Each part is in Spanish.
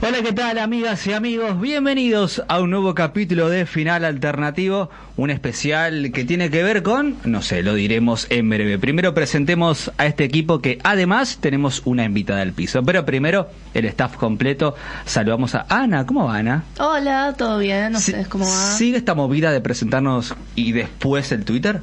Hola, ¿qué tal amigas y amigos? Bienvenidos a un nuevo capítulo de Final Alternativo, un especial que tiene que ver con, no sé, lo diremos en breve. Primero presentemos a este equipo que además tenemos una invitada al piso. Pero primero, el staff completo. Saludamos a Ana. ¿Cómo va Ana? Hola, ¿todo bien? No sé cómo va. ¿Sigue esta movida de presentarnos y después el Twitter?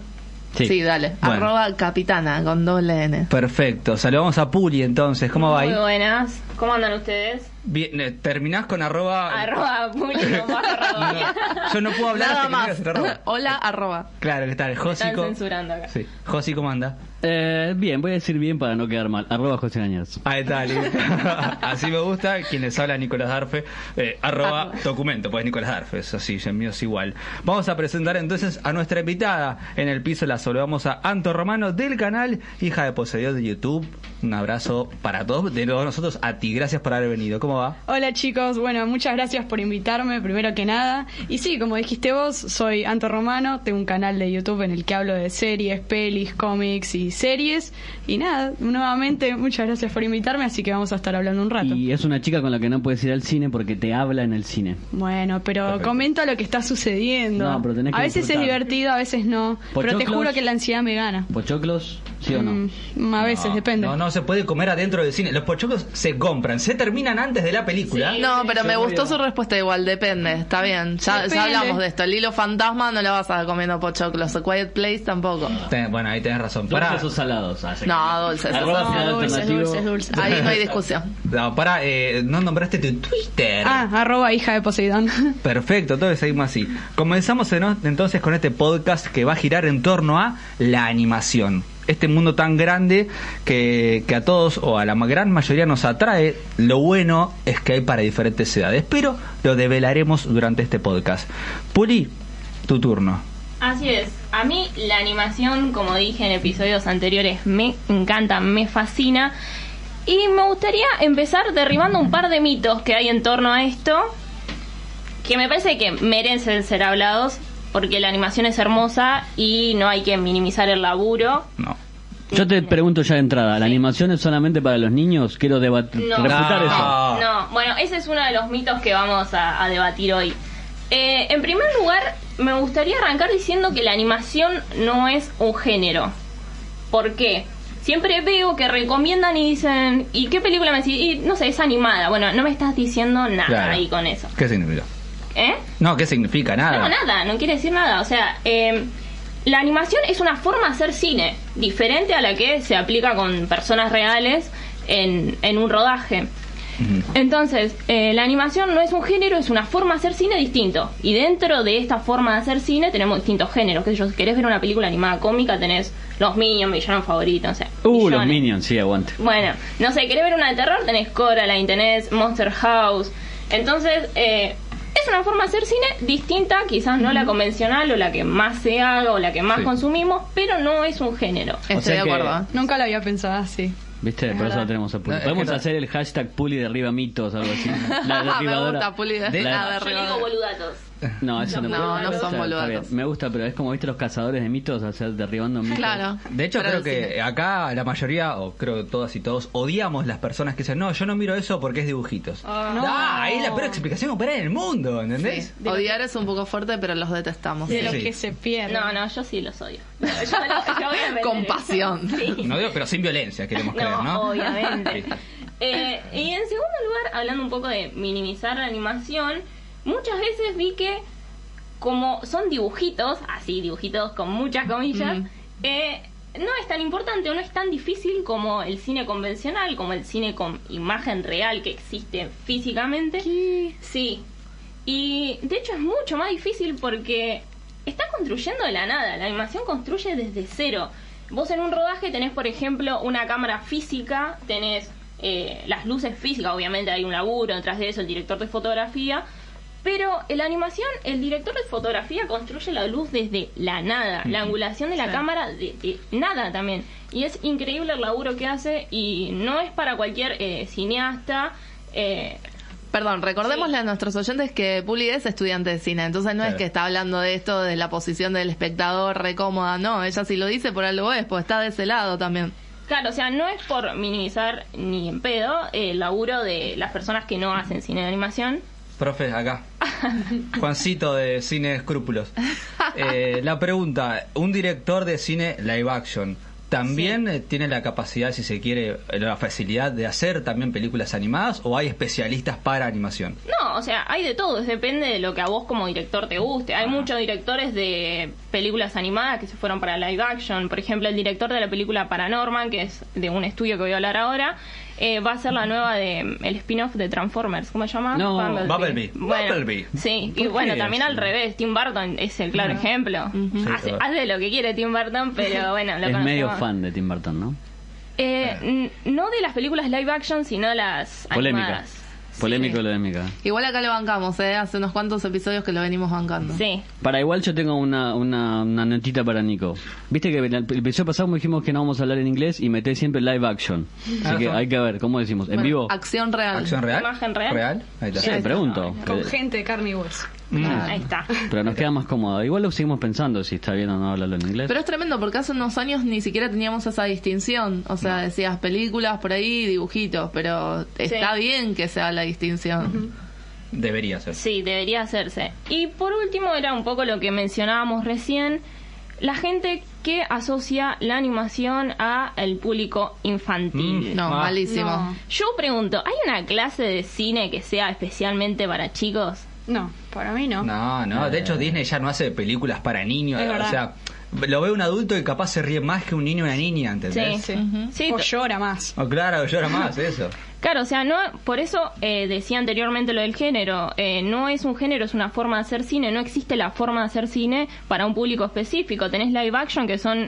Sí, dale. Bueno. Arroba capitana con doble N. Perfecto. Saludamos a Puli entonces. ¿Cómo va ahí? Muy buenas. ¿Cómo andan ustedes? Bien, eh, terminás con arroba... Arroba público barra No, yo no puedo hablar Nada hasta que me más. digas el arroba. Hola, arroba. Claro, ¿qué tal? Josi, están censurando acá. Sí. Josi, ¿cómo anda? Eh, bien, voy a decir bien para no quedar mal. Arroba José Gañas. Ahí está, listo. Así me gusta. Quienes habla Nicolás Darfe, eh, arroba Arroba. documento, pues Nicolás Darfe, es así, el mío es igual. Vamos a presentar entonces a nuestra invitada. En el piso la saludamos a Anto Romano del canal Hija de Poseidón de YouTube. Un abrazo para todos, de todos nosotros, a ti. Gracias por haber venido. ¿Cómo va? Hola chicos, bueno, muchas gracias por invitarme, primero que nada. Y sí, como dijiste vos, soy Anto Romano, tengo un canal de YouTube en el que hablo de series, pelis, cómics y series. Y nada, nuevamente muchas gracias por invitarme, así que vamos a estar hablando un rato. Y es una chica con la que no puedes ir al cine porque te habla en el cine. Bueno, pero Perfecto. comenta lo que está sucediendo. No, pero tenés que a veces es divertido, a veces no. Pero te juro que la ansiedad me gana. ¿Pochoclos? ¿Sí o no? Mm, a veces, No, depende. No, no se puede comer adentro del cine. Los pochoclos se compran, se terminan antes de la película. Sí. No, pero me gustó su respuesta igual, depende, está bien. Ya, Depende. ya hablamos de esto. El hilo fantasma no la vas a comiendo pochoclos. A Quiet Place tampoco. Ten- bueno, ahí tenés razón. ¿Dulces Pará. o salados? Ah, sí. No, dulces. No, dulces, dulces, dulces. Ahí no hay discusión. No, para, eh, no nombraste tu Twitter. Ah, arroba hija de Poseidón. Perfecto, entonces seguimos así. Comenzamos en- entonces con este podcast que va a girar en torno a la animación. Este mundo tan grande que, que a todos o a la gran mayoría nos atrae. Lo bueno es que hay para diferentes edades, pero lo develaremos durante este podcast. Puli, tu turno. Así es. A mí la animación, como dije en episodios anteriores, me encanta, me fascina. Y me gustaría empezar derribando un par de mitos que hay en torno a esto, que me parece que merecen ser hablados, porque la animación es hermosa y no hay que minimizar el laburo. No. Yo te pregunto ya de entrada, ¿la animación es solamente para los niños? Quiero debat- No. refutar No. eso. No, bueno, ese es uno de los mitos que vamos a, a debatir hoy. Eh, en primer lugar, me gustaría arrancar diciendo que la animación no es un género. ¿Por qué? Siempre veo que recomiendan y dicen, ¿y qué película me decís? Y, no sé, es animada. Bueno, no me estás diciendo nada Claro. ahí con eso. ¿Qué significa? ¿Eh? No, ¿qué significa? Nada. No, nada, no quiere decir nada. O sea, eh, la animación es una forma de hacer cine, diferente a la que se aplica con personas reales en, en un rodaje. Entonces, eh, la animación no es un género, es una forma de hacer cine distinto. Y dentro de esta forma de hacer cine tenemos distintos géneros. Que si querés ver una película animada cómica, tenés los Minions, mi villano favorito, no sé. Uh, los. Minions, sí, aguante. Bueno, no sé, querés ver una de terror, tenés Coraline, tenés Monster House. Entonces, eh, es una forma de hacer cine distinta, quizás no la convencional o la que más se haga o la que más Sí. consumimos, pero no es un género. Estoy sea de acuerdo. Nunca lo había pensado así. ¿Viste? Por eso lo tenemos a Puli. No, Podemos no- hacer el hashtag Puli derriba mitos o algo así. La Me derribadora. gusta, Puli, de- De- la Yo derribadora. digo boludatos. No, eso no, No, me no gusta. son bien. Me gusta, pero es como viste los cazadores de mitos, o sea, derribando mitos. Claro. De hecho, creo que cine. acá la mayoría, o creo todas y todos, odiamos las personas que dicen, no, yo no miro eso porque es dibujitos. Ah. Ah, ahí es la peor explicación operada en el mundo, ¿entendés? Sí. Odiar es un poco fuerte, pero los detestamos. De lo que se pierde. No, no, yo sí los odio. Yo, lo- yo voy a meter Con pasión. Sí. No digo, pero sin violencia, queremos creer, ¿no? obviamente. Sí. Eh, y en segundo lugar, hablando un poco de minimizar la animación, muchas veces vi que como son dibujitos, así dibujitos con muchas comillas, Mm. eh, no es tan importante o no es tan difícil como el cine convencional, como el cine con imagen real que existe físicamente. Sí. Y de hecho es mucho más difícil porque está construyendo de la nada. La animación construye desde cero. Vos en un rodaje tenés, por ejemplo, una cámara física, tenés eh, las luces físicas, obviamente hay un laburo detrás de eso, el director de fotografía, pero en la animación el director de fotografía construye la luz desde la nada, la angulación de la Sí. cámara de, de nada también. Y es increíble el laburo que hace y no es para cualquier eh, cineasta. eh, Perdón, recordémosle Sí. a nuestros oyentes que Puli es estudiante de cine, entonces no es que está hablando de esto de la posición del espectador recómoda, no, ella si lo dice por algo es, pues está de ese lado también. Claro, o sea, no es por minimizar ni en pedo el laburo de las personas que no hacen cine de animación. Profe, acá. Juancito de Cine Escrúpulos. Eh, la pregunta, un director de cine live action, ¿también eh, tiene la capacidad, si se quiere, eh, la facilidad de hacer también películas animadas o hay especialistas para animación? No, o sea, hay de todo, depende de lo que a vos como director te guste. Hay muchos directores de películas animadas que se fueron para live action. Por ejemplo, el director de la película Paranorman, que es de un estudio que voy a hablar ahora, eh, va a ser la nueva de el spin-off de Transformers. ¿Cómo se llama? No, Bumblebee. Bueno, Bumblebee. Sí, y ¿Por bueno, también así? al revés. Tim Burton es el claro ejemplo. hace, claro. hace lo que quiere Tim Burton, pero bueno, lo es medio fan de Tim Burton, ¿no? Eh, no de las películas live action, sino las Polémica. animadas. Polémico, polémica. Igual acá lo bancamos, ¿eh? Hace unos cuantos episodios que lo venimos bancando. Sí. Para igual yo tengo una, una, una notita para Nico. Viste que el el episodio pasado me dijimos que no vamos a hablar en inglés y meté siempre live action. Así Ajá. que hay que ver, ¿cómo decimos? ¿En Bueno, vivo? Acción real. ¿Acción real? ¿Imagen real? Ahí está. Sí, pregunto. Con gente de carne y hueso. Mm. Ahí está. Pero nos queda más cómodo. Igual lo seguimos pensando si está bien o no hablarlo en inglés. Pero es tremendo porque hace unos años ni siquiera teníamos esa distinción. O sea, decías películas por ahí, dibujitos, pero está bien que sea la distinción. Debería ser. Sí, debería hacerse. Y por último era un poco lo que mencionábamos recién, la gente que asocia la animación a el público infantil. Mm. No, Ah. malísimo. No. Yo pregunto, ¿hay una clase de cine que sea especialmente para chicos? No, para mí no. No, no, de hecho Disney ya no hace películas para niños, Es o verdad. sea, lo ve un adulto y capaz se ríe más que un niño o una niña, ¿entendés? Sí. Sí. Sí, o llora más. Oh, claro, llora más eso. Claro, o sea, no, por eso eh, decía anteriormente lo del género. Eh, no es un género, es una forma de hacer cine. No existe la forma de hacer cine para un público específico. Tenés live action que son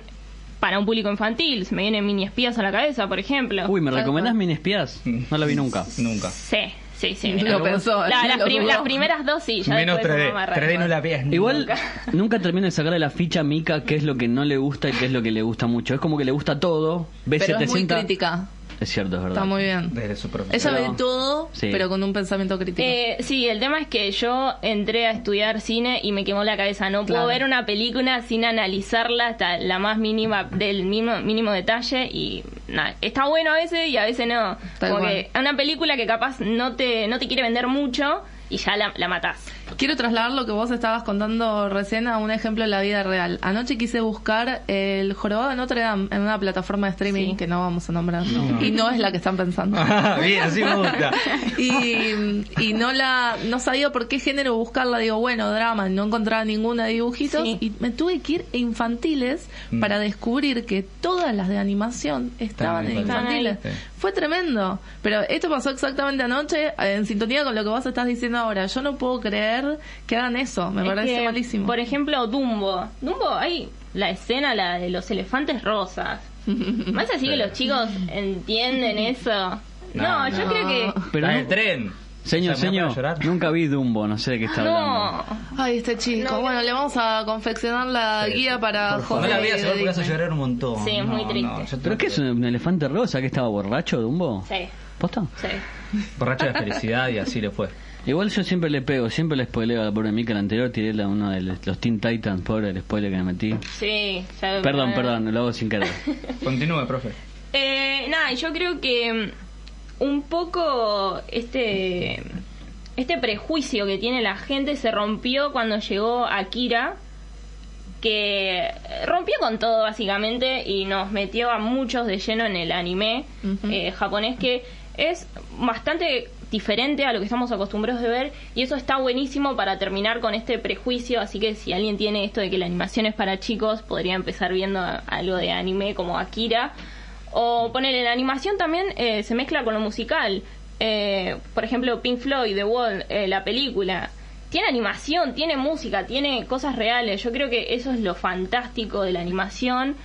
para un público infantil. Se me vienen mini espías a la cabeza, por ejemplo. Uy, ¿me recomendás Mini Espías? No la vi nunca. Nunca. Sí, sí, sí. Lo pensó, La- las, lo prim- dudó. las primeras dos sí, ya Menos después 3D. no me agarra 3D no igual. la veas Igual nunca. nunca termino de sacarle la ficha a Mika qué es lo que no le gusta y qué es lo que le gusta mucho. Es como que le gusta todo. Ve Pero es muy 700. crítica. Es cierto, es verdad. Está muy bien. Desde su Ella profesión. ve Pero- todo, Sí. pero con un pensamiento crítico. Eh, sí, el tema es que yo entré a estudiar cine y me quemó la cabeza. No puedo Claro. ver una película sin analizarla hasta la más mínima del mínimo, mínimo detalle y nada, está bueno a veces y a veces no. Tal Como cual. que una película que capaz no te no te quiere vender mucho y ya la, la matás. Quiero trasladar lo que vos estabas contando recién a un ejemplo de la vida real. Anoche quise buscar el jorobado de Notre Dame en una plataforma de streaming Sí. que no vamos a nombrar. Y no es la que están pensando. Ah, Bien, así me gusta. y, y no la no sabía por qué género buscarla digo bueno drama no encontraba ninguna de dibujitos Sí. y me tuve que ir a infantiles Mm. para descubrir que todas las de animación estaban en infantiles. Sí. fue tremendo pero esto pasó exactamente anoche en sintonía con lo que vos estás diciendo ahora yo no puedo creer que hagan eso me Es parece que, malísimo Por ejemplo, Dumbo. Dumbo, hay la escena, la de los elefantes rosas. Más así que los chicos entienden eso. No, No, yo no. creo que... Pero el tren. Señor, O sea, ¿me va a señor, nunca vi Dumbo, no sé de qué está hablando. No. ay este chico No, bueno no. le vamos a confeccionar la Sí, guía para Por favor, No la José veas, de seguro que vas a llorar un montón. Sí, es muy triste. ¿Pero qué es creo. un elefante rosa que estaba borracho, Dumbo? Sí, ¿Posta? sí. Borracho de felicidad y así le fue. Igual yo siempre le pego, siempre le spoileo a la pobre Mika. El anterior tiré la, uno de los Teen Titans, pobre el spoiler que me metí. Sí, ya- Perdón, perdón, lo hago sin querer. Continúe, profe. Eh, nada, yo creo que mm, un poco este este prejuicio que tiene la gente se rompió cuando llegó Akira, que rompió con todo básicamente y nos metió a muchos de lleno en el anime eh, japonés que es bastante diferente a lo que estamos acostumbrados de ver y eso está buenísimo para terminar con este prejuicio así que si alguien tiene esto de que la animación es para chicos podría empezar viendo algo de anime como Akira o ponerle la animación también eh, se mezcla con lo musical Eh, por ejemplo Pink Floyd The Wall eh, la película tiene animación, tiene música, tiene cosas reales. Yo creo que eso es lo fantástico de la animación,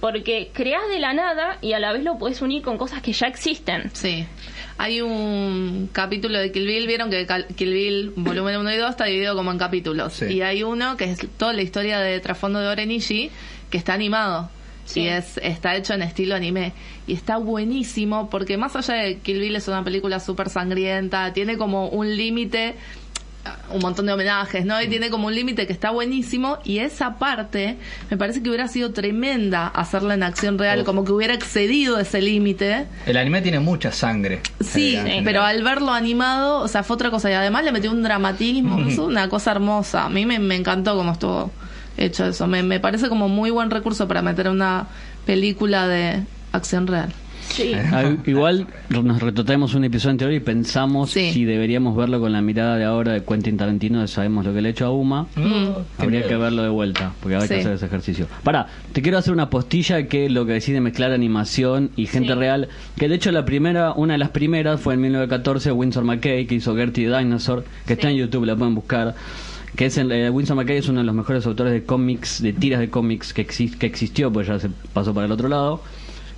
porque creas de la nada y a la vez lo puedes unir con cosas que ya existen. Sí. Hay un capítulo de Kill Bill, vieron que Kill Bill volumen 1 y 2 está dividido como en capítulos. Sí. Y hay uno que es toda la historia de trasfondo de Orenishi, que está animado. Sí. Y es, está hecho en estilo anime. Y está buenísimo porque más allá de Kill Bill es una película súper sangrienta, tiene como un límite un montón de homenajes, ¿no? Y tiene como un límite que está buenísimo y esa parte me parece que hubiera sido tremenda hacerla en acción real, Uf. como que hubiera excedido ese límite. El anime tiene mucha sangre. Sí, Eh, pero al verlo animado, o sea, fue otra cosa y además le metió un dramatismo, una cosa hermosa. A mí me, me encantó cómo estuvo hecho eso. Me, me parece como muy buen recurso para meter una película de acción real. Sí. Ah, Igual nos retrotraemos un episodio anterior y pensamos Sí. si deberíamos verlo con la mirada de ahora de Quentin Tarantino, de sabemos lo que le ha hecho a Uma. Mm. Habría que verlo de vuelta, porque hay que Sí. hacer ese ejercicio. Para, te quiero hacer una postilla que lo que decide mezclar animación y gente Sí. real, que de hecho la primera, una de las primeras fue en 1914, Winsor McKay, que hizo Gertie the Dinosaur, que está en YouTube, la pueden buscar. Que es el, eh, Winsor McKay es uno de los mejores autores de cómics, de tiras de cómics que, que existió, pues ya se pasó para el otro lado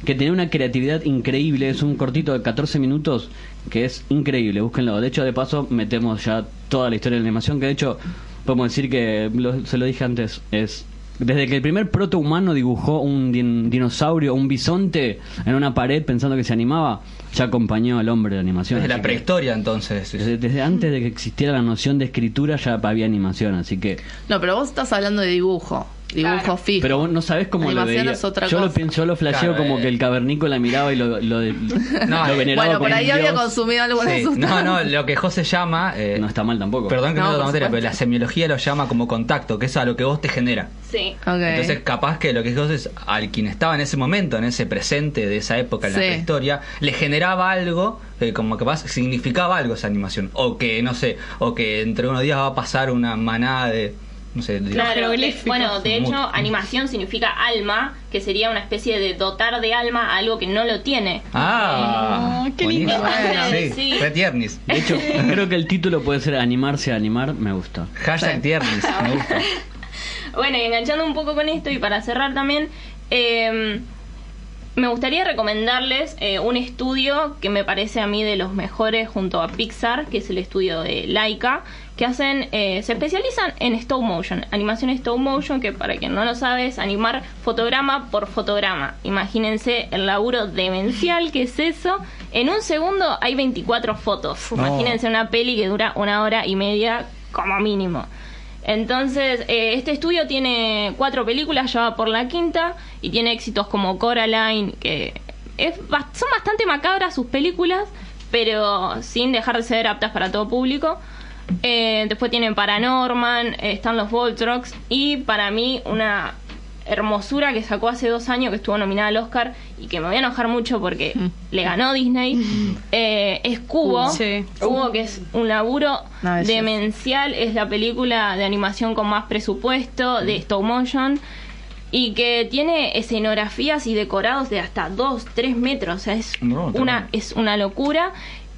que tenía una creatividad increíble. Es un cortito de 14 minutos que es increíble. Búsquenlo. De hecho, de paso, metemos ya toda la historia de la animación. Que de hecho, podemos decir que, lo- se lo dije antes, es. Desde que el primer protohumano dibujó un din- dinosaurio, un bisonte en una pared pensando que se animaba, ya acompañó al hombre de la animación. Desde la que- prehistoria entonces. Desde, desde antes de que existiera la noción de escritura ya había animación, así que... No, pero vos estás hablando de dibujo, dibujo Claro. fijo. Pero vos no sabés cómo lo veía. es otra yo, lo cosa. pienso, yo lo flasheo Claro, como eh. que el cavernícola miraba y lo, lo, No, lo eh, veneraba bueno, por ahí había dios. consumido alguna Sí. sustancia. No, no, lo que José llama. eh, No está mal tampoco. Perdón que no, No, lo materia, pero la semiología lo llama como contacto, que es a lo que vos te genera. Sí. Ok. Entonces, capaz que lo que José es al quien estaba en ese momento, en ese presente de esa época, en la Sí. prehistoria, le generaba algo, eh, como capaz significaba algo esa animación. O que, no sé, o que entre unos días va a pasar una manada de. No sé, de- Claro, bueno, de hecho, Mucho. animación significa alma, que sería una especie de dotar de alma a algo que no lo tiene. Ah, Oh, qué lindo. Entonces, Sí, sí. tiernis. De hecho, creo que el título puede ser Animarse a animar, me gusta. Hashtag tiernis, me gusta. Bueno, y enganchando un poco con esto y para cerrar también, eh, me gustaría recomendarles eh, un estudio que me parece a mí de los mejores junto a Pixar, que es el estudio de Laika, que hacen, eh, se especializan en stop motion, animación stop motion, que para quien no lo sabe es animar fotograma por fotograma. Imagínense el laburo demencial que es eso. En un segundo hay 24 fotos. No. Imagínense una peli que dura una hora y media como mínimo. Entonces, eh, este estudio tiene cuatro películas, ya va por la quinta, y tiene éxitos como Coraline, que es, son bastante macabras sus películas, pero sin dejar de ser aptas para todo público. Eh, después tienen Paranorman, eh, están los Voltrox, y para mí una hermosura que sacó hace dos años, que estuvo nominada al Oscar, y que me voy a enojar mucho porque le ganó Disney, eh, es Cubo. Sí. Cubo, que es un laburo demencial, es la película de animación con más presupuesto de stop motion y que tiene escenografías y decorados de hasta 2, 3 metros, o sea, es No, una es una locura.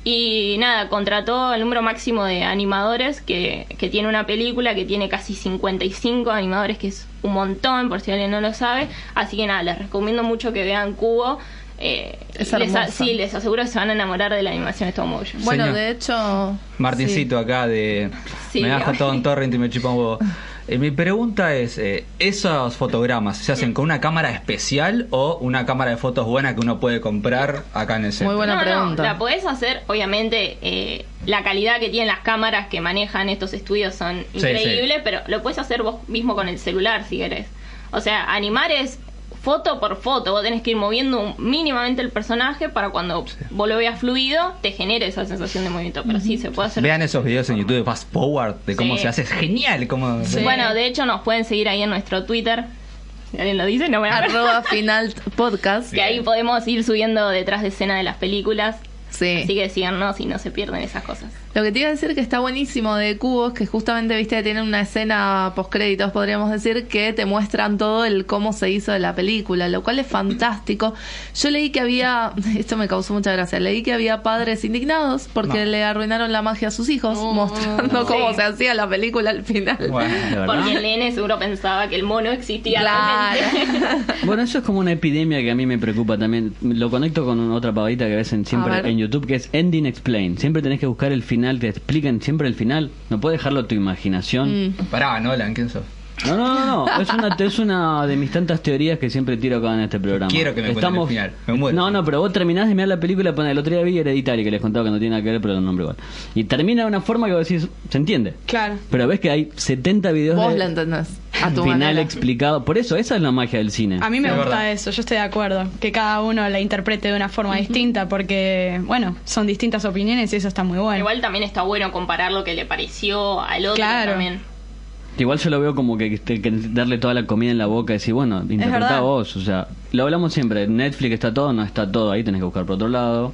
Y nada, contrató el número máximo de animadores que, que tiene una película que tiene casi 55 animadores, que es un montón, por si alguien no lo sabe. Así que nada, les recomiendo mucho que vean Cubo. Eh, Es les, hermosa. sí, les aseguro que se van a enamorar de la animación stop motion. Bueno, Señor. de hecho. Martincito acá de Sí, me bajo ay. todo en torrent y me chupa un huevo. Eh, mi pregunta es, eh, ¿esos fotogramas se hacen con una cámara especial o una cámara de fotos buena que uno puede comprar acá en el centro? Muy buena no, pregunta. No, la podés hacer, obviamente, eh, la calidad que tienen las cámaras que manejan estos estudios son Sí, increíbles, pero lo puedes hacer vos mismo con el celular si querés. O sea, animar es foto por foto, vos tenés que ir moviendo mínimamente el personaje para cuando vos lo veas fluido, te genere esa sensación de movimiento, pero sí, se puede hacer. Vean esos videos en YouTube de Fast Forward, de cómo Sí. se hace, es genial. Cómo, Sí. Bueno, de hecho nos pueden seguir ahí en nuestro Twitter. Si alguien lo dice, no me Arroba final podcast. Que ahí podemos ir subiendo detrás de escena de las películas. Sí. Así que síganos y no se pierden esas cosas. Lo que te iba a decir que está buenísimo de Cubos, que justamente, viste, tiene una escena post créditos, podríamos decir, que te muestran todo el cómo se hizo de la película, lo cual es fantástico. Yo leí que había, esto me causó mucha gracia, leí que había padres indignados porque No. le arruinaron la magia a sus hijos, mostrando cómo Sí. se hacía la película al final. Porque el nene seguro pensaba que el mono existía Claro. realmente. Bueno, eso es como una epidemia que a mí me preocupa también. Lo conecto con otra pavadita que ves en, siempre en YouTube, que es Ending Explain. Siempre tenés que buscar el final, te explican siempre el final. No puedes dejarlo a tu imaginación. Mm. Pará, Nolan, ¿quién sos? No, no, no, no. Es una, es una de mis tantas teorías que siempre tiro acá en este programa. Quiero que me cuenten el final. Me muero. No, no, pero vos terminás de mirar la película, ponés, el otro día vi Hereditary, que les contaba que no tiene nada que ver, pero el nombre igual. Y termina de una forma que vos decís, se entiende. Claro. Pero ves que hay 70 videos Vos de la entendés. A tu final manera. explicado. Por eso, esa es la magia del cine. A mí me Es gusta verdad. eso, yo estoy de acuerdo. Que cada uno la interprete de una forma distinta, porque, bueno, son distintas opiniones y eso está muy bueno. Igual también está bueno comparar lo que le pareció al otro Claro. también. Igual yo lo veo como que, que- que darle toda la comida en la boca y decir, bueno, interpretá vos. O sea, lo hablamos siempre. Netflix está todo, no está todo. Ahí tenés que buscar por otro lado.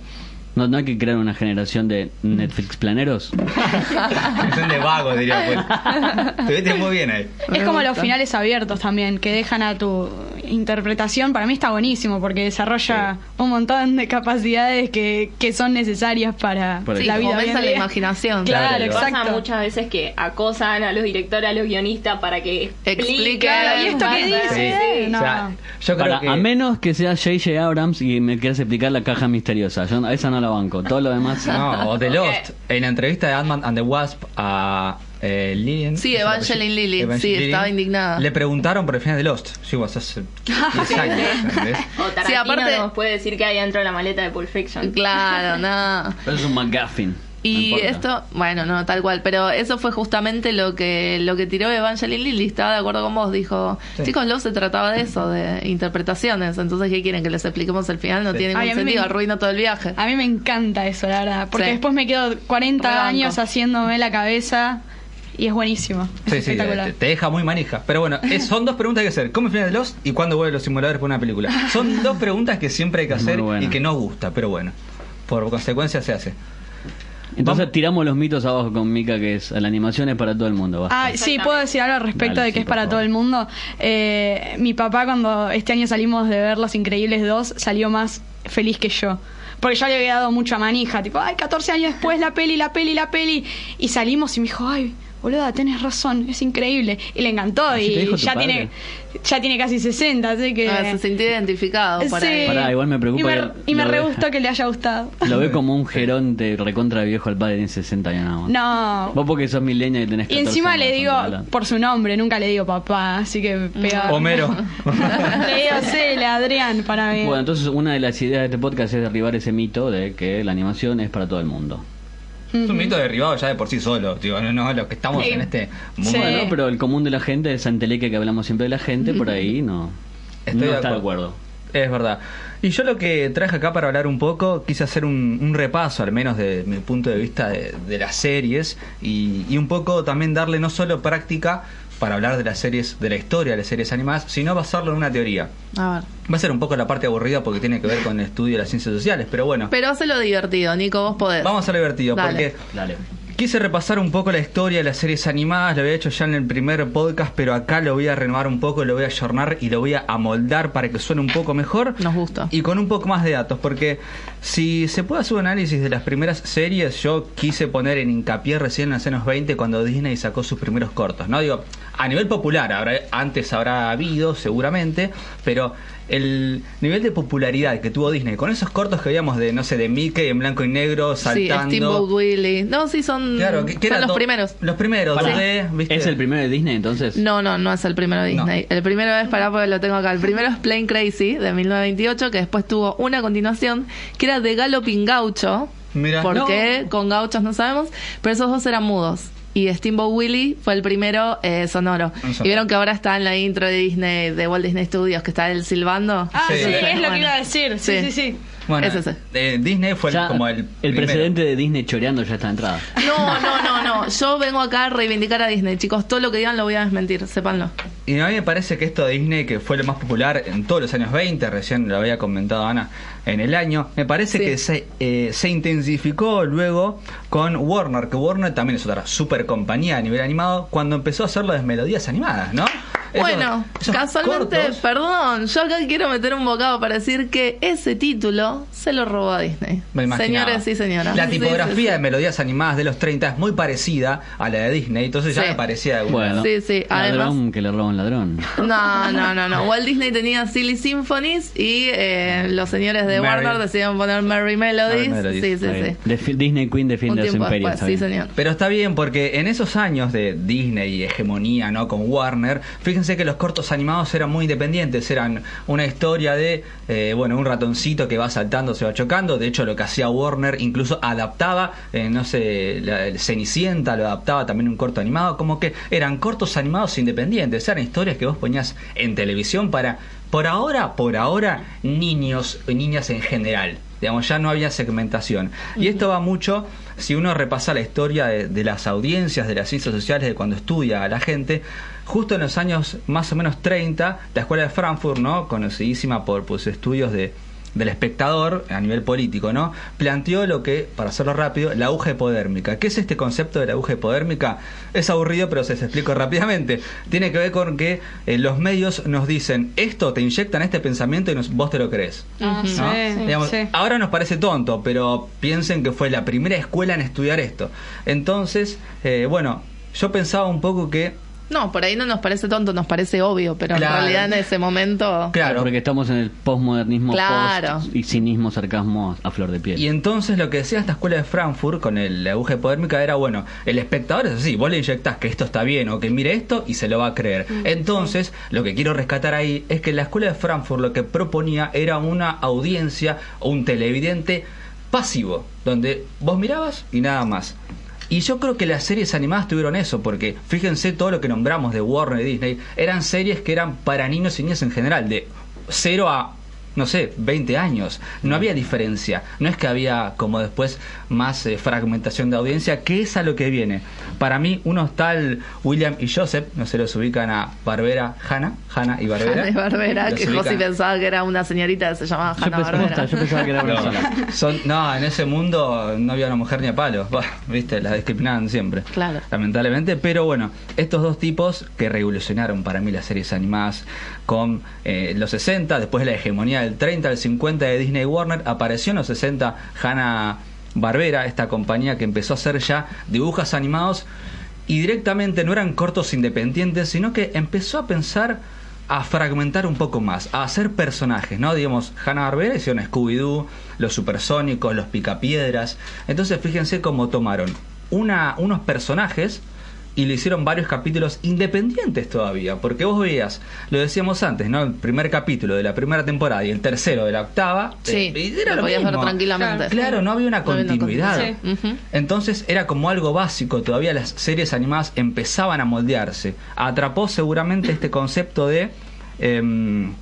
No, no hay que crear una generación de Netflix planeros. Son de vagos, diría pues. Te viste muy bien ahí. Es como los finales abiertos también, que dejan a tu interpretación. Para mí está buenísimo porque desarrolla un montón de capacidades que, que son necesarias para Sí, la vida. fomenta hoy en la imaginación. Claro, Claro, Pasa exacto. muchas veces que acosan a los directores, a los guionistas para que Explique. expliquen. Claro, ¿y esto qué Pasa, dice? sí. No. O sea, yo creo Para, que... A menos que sea J.J. Abrams y me quieras explicar la caja misteriosa. Yo a esa no la banco. Todo lo demás. No, o The Lost. En la entrevista de Ant-Man and the Wasp a eh, Lillian. Sí, ¿es el Evangeline? Lilly. Evangeline Sí, estaba indignada. Le preguntaron por el final de Lost. Sí, vos hace 10 años. ¿entendés? O Tarantino Sí, aparte- nos puede decir que hay dentro de la maleta de Pulp Fiction. Claro, no. Pero es un McGuffin. Y esto, bueno, no, tal cual, pero eso fue justamente lo que lo que tiró Evangeline Lilly, estaba de acuerdo con vos, dijo, Sí. chicos, Love se trataba de eso, de interpretaciones, entonces ¿qué quieren? Que les expliquemos el final, no Sí. tiene Ay, ningún me- sentido, arruina todo el viaje. A mí me encanta eso, la verdad. Porque Sí. después me quedo 40 Rebanco. años haciéndome la cabeza y es buenísimo. Es Sí, sí, espectacular. te, te deja muy manija. Pero bueno, es- son dos preguntas que hacer. ¿Cómo es el final de Lost y cuándo vuelven los simuladores por una película? Son dos preguntas que siempre hay que hacer y que no gusta, pero bueno. Por consecuencia se hace. Entonces Vamos- tiramos los mitos abajo con Mika, que es la animación es para todo el mundo. basta. Ah, sí, puedo decir algo al respecto Dale, de que sí, es para todo el mundo. Eh, mi papá cuando este año salimos de ver Los Increíbles 2 salió más feliz que yo. Porque yo le había dado mucha manija, tipo, ay, 14 años después la peli, la peli, la peli. Y salimos y me dijo, ay, boluda, tenés razón, es increíble. Y le encantó ¿Así te y dijo tu ya padre? tiene, ya tiene casi 60, así que... Ah, se sintió identificado por Sí. ahí. Pará, igual me preocupa Y me, que y me lo re ve- gustó que le haya gustado. Lo ve como un geronte recontra viejo al padre, tiene 60 años nada más. No. Vos porque sos milenia y tenés Y 14 encima años, le digo por su nombre, nunca le digo papá, así que pega. Homero. le digo Cele, Adrián, para mí. Bueno, entonces una de las ideas de este podcast es derribar ese mito de que la animación es para todo el mundo. Es un mito derribado ya de por sí solo. Digo, no, no, los que estamos Sí. en este mundo. Sí. Bueno, pero el común de la gente, esa enteleque que hablamos siempre de la gente, por ahí no, Estoy no de está de acuerdo. acuerdo. Es verdad. Y yo lo que traje acá para hablar un poco, quise hacer un, un repaso, al menos de mi punto de vista, de, de las series y, y un poco también darle no solo práctica para hablar de las series, de la historia de las series animadas, sino basarlo en una teoría. A ver. Va a ser un poco la parte aburrida porque tiene que ver con el estudio de las ciencias sociales, pero bueno, Pero hazlo divertido, Nico, vos podés. vamos a ser divertido Dale. porque Dale. Quise repasar un poco la historia de las series animadas, lo había hecho ya en el primer podcast, pero acá lo voy a renovar un poco, lo voy a ayornar y lo voy a amoldar para que suene un poco mejor. Nos gusta. Y con un poco más de datos, porque si se puede hacer un análisis de las primeras series, yo quise poner en hincapié recién en los años 20 cuando Disney sacó sus primeros cortos, ¿no? Digo, a nivel popular, habrá, antes habrá habido seguramente, pero el nivel de popularidad que tuvo Disney con esos cortos que veíamos de, no sé, de Mickey en blanco y negro Sí, saltando... Steamboat Willie. No, sí, son, Claro, que, que son los primeros. Los primeros, Pará, 2D, ¿viste? ¿Es el primero de Disney entonces? No, no, no es el primero de Disney. El primero es, para porque lo tengo acá. El primero es Plain Crazy de 1928, que después tuvo una continuación que era de Galloping Gaucho. Mira. ¿Por No. qué? Con gauchos no sabemos. Pero esos dos eran mudos. Y Steamboat Willie fue el primero eh, sonoro. Y vieron que ahora está en la intro de Disney, de Walt Disney Studios, que está él silbando. ah, Sí. sí, Sí. es lo Bueno. que iba a decir. Sí, Sí. sí, sí. Bueno, Es ese. eh, Disney fue el- como el el primero. precedente de Disney choreando ya está entrada. No, no, no, no. Yo vengo acá a reivindicar a Disney. Chicos, todo lo que digan lo voy a desmentir, sépanlo. Y a mí me parece que esto de Disney, que fue lo más popular en todos los años 20, recién lo había comentado Ana en el año, me parece Sí. que se, eh, se intensificó luego con Warner, que Warner también es otra super compañía a nivel animado, cuando empezó a hacer las melodías animadas, ¿no? Esos- Bueno, esos casualmente, cortos- perdón, yo acá quiero meter un bocado para decir que ese título se lo robó a Disney. Me. Señores y señoras. La tipografía sí, sí. de melodías animadas de los 30 es muy parecida a la de Disney, entonces ya Sí. me parecía de Bueno, Sí, sí, además- ladrón que le roba un ladrón. No, no, no, no. Walt Disney tenía Silly Symphonies y eh, los señores de Mary. Warner decidieron poner Merry Melodies. Melodies. Sí, sí, sí. Disney Queen defiende su imperio. después, sí, señor. Pero está bien porque en esos años de Disney y hegemonía, ¿no? Con Warner, fíjense que los cortos animados eran muy independientes, eran una historia de, eh, bueno, un ratoncito que va saltando, se va chocando. De hecho, lo que hacía Warner incluso adaptaba, eh, no sé, la, el Cenicienta lo adaptaba también un corto animado, como que eran cortos animados independientes, eran historias que vos ponías en televisión para, por ahora, por ahora, niños y niñas en general. Digamos, ya no había segmentación. Y esto va mucho, si uno repasa la historia de, las audiencias, de las ciencias sociales, de cuando estudia a la gente, justo en los años más o menos 30, la Escuela de Frankfurt, ¿no? conocidísima por pues, estudios de, del espectador a nivel político, ¿no? Planteó lo que, para hacerlo rápido, la aguja hipodérmica. ¿Qué es este concepto de la aguja hipodérmica? Es aburrido, pero se los explico rápidamente. Tiene que ver con que eh, los medios nos dicen, esto te inyectan este pensamiento y nos- vos te lo crees. Ah, sí. Digamos, sí. Ahora nos parece tonto, pero piensen que fue la primera escuela en estudiar esto. Entonces, eh, bueno, yo pensaba un poco que, No, por ahí no nos parece tonto, nos parece obvio, pero Claro. en realidad en ese momento. claro, Porque estamos en el postmodernismo Claro. post y cinismo, sarcasmo a flor de piel. Y entonces lo que decía esta escuela de Frankfurt con el, la aguja hipodérmica era, bueno, el espectador es así, vos le inyectás que esto está bien o que mire esto y se lo va a creer. Entonces, lo que quiero rescatar ahí es que la escuela de Frankfurt lo que proponía era una audiencia o un televidente pasivo, donde vos mirabas y nada más. Y yo creo que las series animadas tuvieron eso, porque fíjense todo lo que nombramos de Warner y Disney, eran series que eran para niños y niñas en general, de 0 a no sé, 20 años. No había diferencia. No es que había, como después, más eh, fragmentación de audiencia, que es a lo que viene. Para mí, unos tal William y Joseph, no se los ubican a Barbera, Hannah, Hannah y Barbera. Hannah y Barbera, Los que José pensaba que era una señorita que se llamaba yo, Hanna pensaba, Barbera. yo pensaba que era una. No, son, no, en ese mundo no había una mujer ni a palos. Bah, Viste, la discriminaban siempre. Claro. Lamentablemente. Pero bueno, estos dos tipos que revolucionaron para mí las series animadas con eh, los 60, después de la hegemonía del 30 al 50 de Disney Warner, apareció en los 60 Hanna Barbera, esta compañía que empezó a hacer ya dibujos animados y directamente no eran cortos independientes, sino que empezó a pensar a fragmentar un poco más, a hacer personajes, ¿no? Digamos, Hanna-Barbera hicieron Scooby-Doo, los supersónicos, los picapiedras. Entonces, fíjense cómo tomaron una, unos personajes y le hicieron varios capítulos independientes todavía, porque vos veías, lo decíamos antes, ¿no? El primer capítulo de la primera temporada y el tercero de la octava, Sí, eh, era lo lo podías ver tranquilamente. Claro, no había una No había una continuidad. Sí. Entonces era como algo básico, todavía las series animadas empezaban a moldearse. Atrapó seguramente este concepto de em,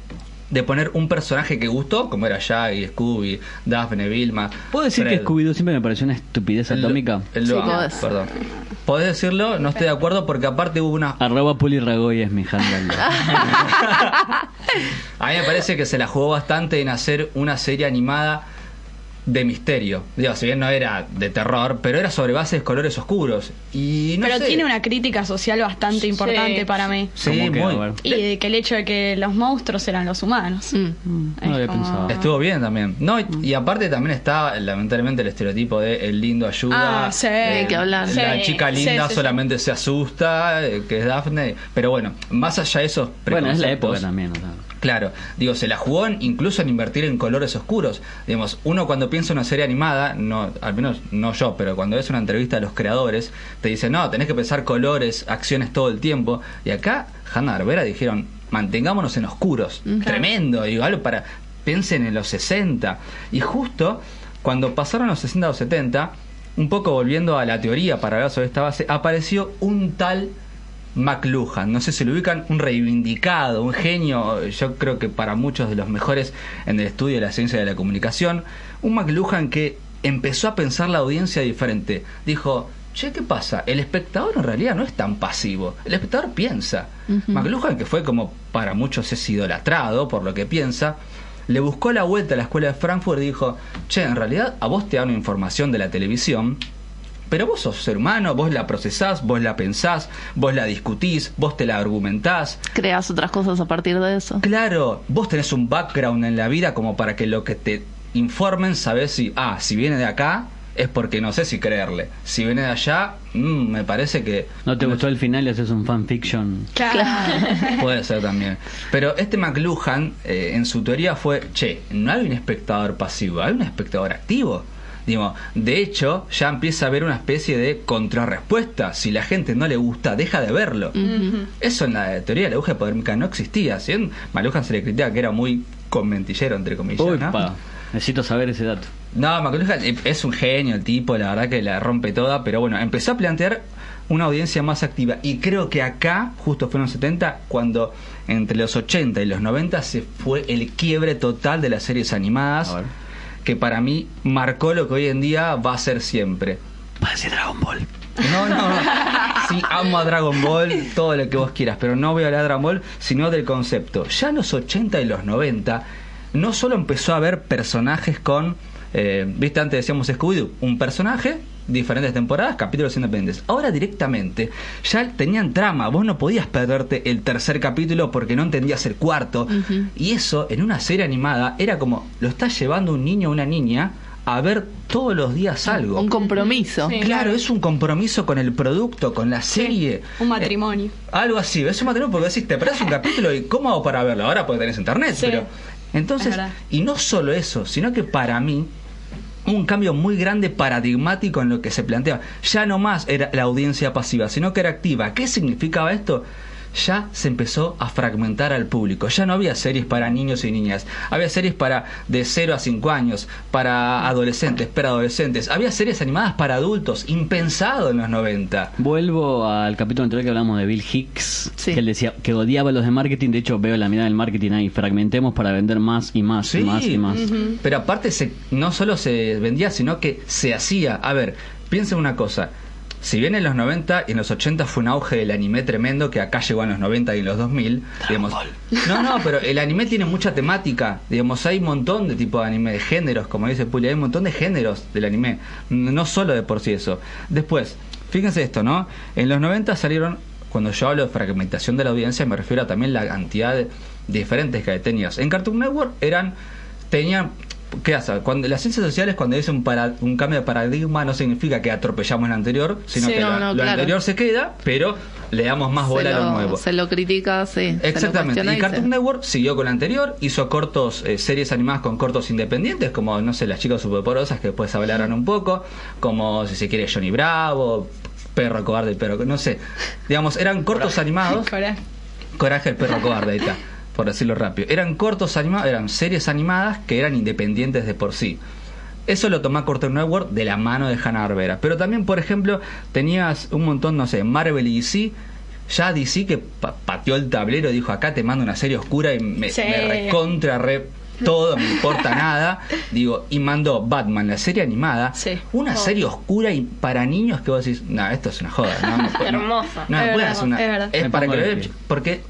de poner un personaje que gustó, como era Shaggy, Scooby, Daphne, Vilma. ¿Puedo decir Fred. que Scooby-Doo siempre me pareció una estupidez El- atómica? el- Sí, ah, podés. Perdón. Podés decirlo, no estoy de acuerdo porque aparte hubo una... Arroba Puli Ragoy es mi handle. A mí me parece que se la jugó bastante en hacer una serie animada de misterio. Digo, si bien no era de terror, pero era sobre bases de colores oscuros. Y no Pero sé. tiene una crítica social bastante importante Sí. para mí. Sí, muy. Y de que el hecho de que los monstruos eran los humanos. Mm. No lo había como- pensado. Estuvo bien también. No, y, y aparte también está lamentablemente el estereotipo de el lindo ayuda. Ah, sí. eh, que hablar. La Sí, chica linda sí, sí, solamente se asusta, eh, que es Daphne. Pero bueno, más allá de esos Bueno, es la época también. o sea. Claro, digo, se la jugó incluso en invertir en colores oscuros. Digamos, uno cuando piensa en una serie animada, no, al menos no yo, pero cuando ves una entrevista a los creadores, te dicen, no, tenés que pensar colores, acciones todo el tiempo. Y acá, Hanna Barbera dijeron, mantengámonos en oscuros. Tremendo, digo, algo para. Piensen en los 60. Y justo cuando pasaron los 60 o 70, un poco volviendo a la teoría para hablar sobre esta base, apareció un tal McLuhan, no sé si lo ubican, un reivindicado, un genio, yo creo que para muchos de los mejores en el estudio de la ciencia de la comunicación, un McLuhan que empezó a pensar la audiencia diferente. Dijo, che, ¿qué pasa? El espectador en realidad no es tan pasivo, el espectador piensa. McLuhan, que fue como para muchos es idolatrado por lo que piensa, le buscó la vuelta a la escuela de Frankfurt y dijo, che, en realidad a vos te dan una información de la televisión Pero vos sos ser humano, vos la procesás, vos la pensás, vos la discutís, vos te la argumentás. Creas otras cosas a partir de eso. Claro, vos tenés un background en la vida como para que lo que te informen sabés si, ah, si viene de acá es porque no sé si creerle. Si viene de allá, mm, me parece que... ¿No te gustó el final y haces un fanfiction? Claro. Puede ser también. Pero este McLuhan, eh, en su teoría fue, che, no hay un espectador pasivo, hay un espectador activo. Digo, de hecho, ya empieza a haber una especie de contrarrespuesta. Si la gente no le gusta, deja de verlo. Eso en la teoría de la aguja podérmica no existía. Si McLuhan se le critica que era muy conventillero, entre comillas. Uy, ¿no? pa, necesito saber ese dato. No, McLuhan es un genio el tipo, la verdad que la rompe toda, pero bueno, empezó a plantear una audiencia más activa y creo que acá, justo fue en los 70, cuando entre los 80 y los 90 se fue el quiebre total de las series animadas, A ver. Que para mí marcó lo que hoy en día va a ser siempre. Va a decir Dragon Ball. No, no, sí, amo a Dragon Ball, todo lo que vos quieras, pero no voy a hablar de Dragon Ball, sino del concepto. Ya en los 80 y los 90, no solo empezó a haber personajes con, eh, viste, antes decíamos Scooby-Doo, un personaje, diferentes temporadas, capítulos independientes. Ahora directamente ya tenían trama, vos no podías perderte el tercer capítulo porque no entendías el cuarto. Y eso en una serie animada era como, lo está llevando un niño o una niña a ver todos los días algo. Un compromiso. Sí. Claro, es un compromiso con el producto, con la serie. Un matrimonio. Eh, algo así, es un matrimonio porque decís, te perdés un capítulo y ¿cómo hago para verlo? Ahora porque tenés internet, Sí. pero... Entonces, y no solo eso, sino que para mí un cambio muy grande paradigmático en lo que se planteaba. Ya no más era la audiencia pasiva, sino que era activa. ¿Qué significaba esto? Ya se empezó a fragmentar al público. Ya no había series para niños y niñas. Había series para de 0 a 5 años, para adolescentes, preadolescentes. Había series animadas para adultos, impensado en los 90. Vuelvo al capítulo anterior que hablamos de Bill Hicks, Sí. que él decía que odiaba los de marketing. De hecho, veo la mirada del marketing ahí. Fragmentemos para vender más y más y más y más. Pero aparte se, no solo se vendía, sino que se hacía. A ver, piensen una cosa. Si bien en los 90 y en los 80 fue un auge del anime tremendo, que acá llegó en los 90 y en los 2000, digamos, no, no, pero el anime tiene mucha temática, digamos, hay un montón de tipos de anime, de géneros, como dice Puli, hay un montón de géneros del anime, no solo de por sí eso. Después, fíjense esto, ¿no? En los 90 salieron, cuando yo hablo de fragmentación de la audiencia, me refiero a también la cantidad de diferentes que tenías. En Cartoon Network eran, tenían ¿Qué hace? Cuando, las ciencias sociales, cuando dice un, para- un cambio de paradigma, no significa que atropellamos el anterior, sino Sí, que no, lo, no, lo claro. anterior se queda, pero le damos más bola a lo nuevo. se lo critica, sí. Exactamente. Y y Cartoon se- Network siguió con lo anterior, hizo cortos, eh, series animadas con cortos independientes, como, no sé, las chicas superpoderosas que después hablaron un poco, como, si se quiere, Johnny Bravo, Perro Cobarde, Perro, no sé. Digamos, eran cortos animados. Coraje. Coraje el perro cobarde, ahí está, por decirlo rápido. Eran cortos animados, eran series animadas que eran independientes de por sí. Eso lo tomó Cartoon Network de la mano de Hanna-Barbera. Pero también, por ejemplo, tenías un montón, no sé, Marvel y DC. Ya DC que pa- pateó el tablero y dijo, acá te mando una serie oscura y me, Sí. me recontra, re todo, me importa nada. Digo, y mandó Batman, la serie animada, Sí. una serie oscura y para niños que vos decís, no, esto es una joda. No, no, no, Hermosa. No, Es no pueden verdad, hacer una- es verdad. es para que lo- porque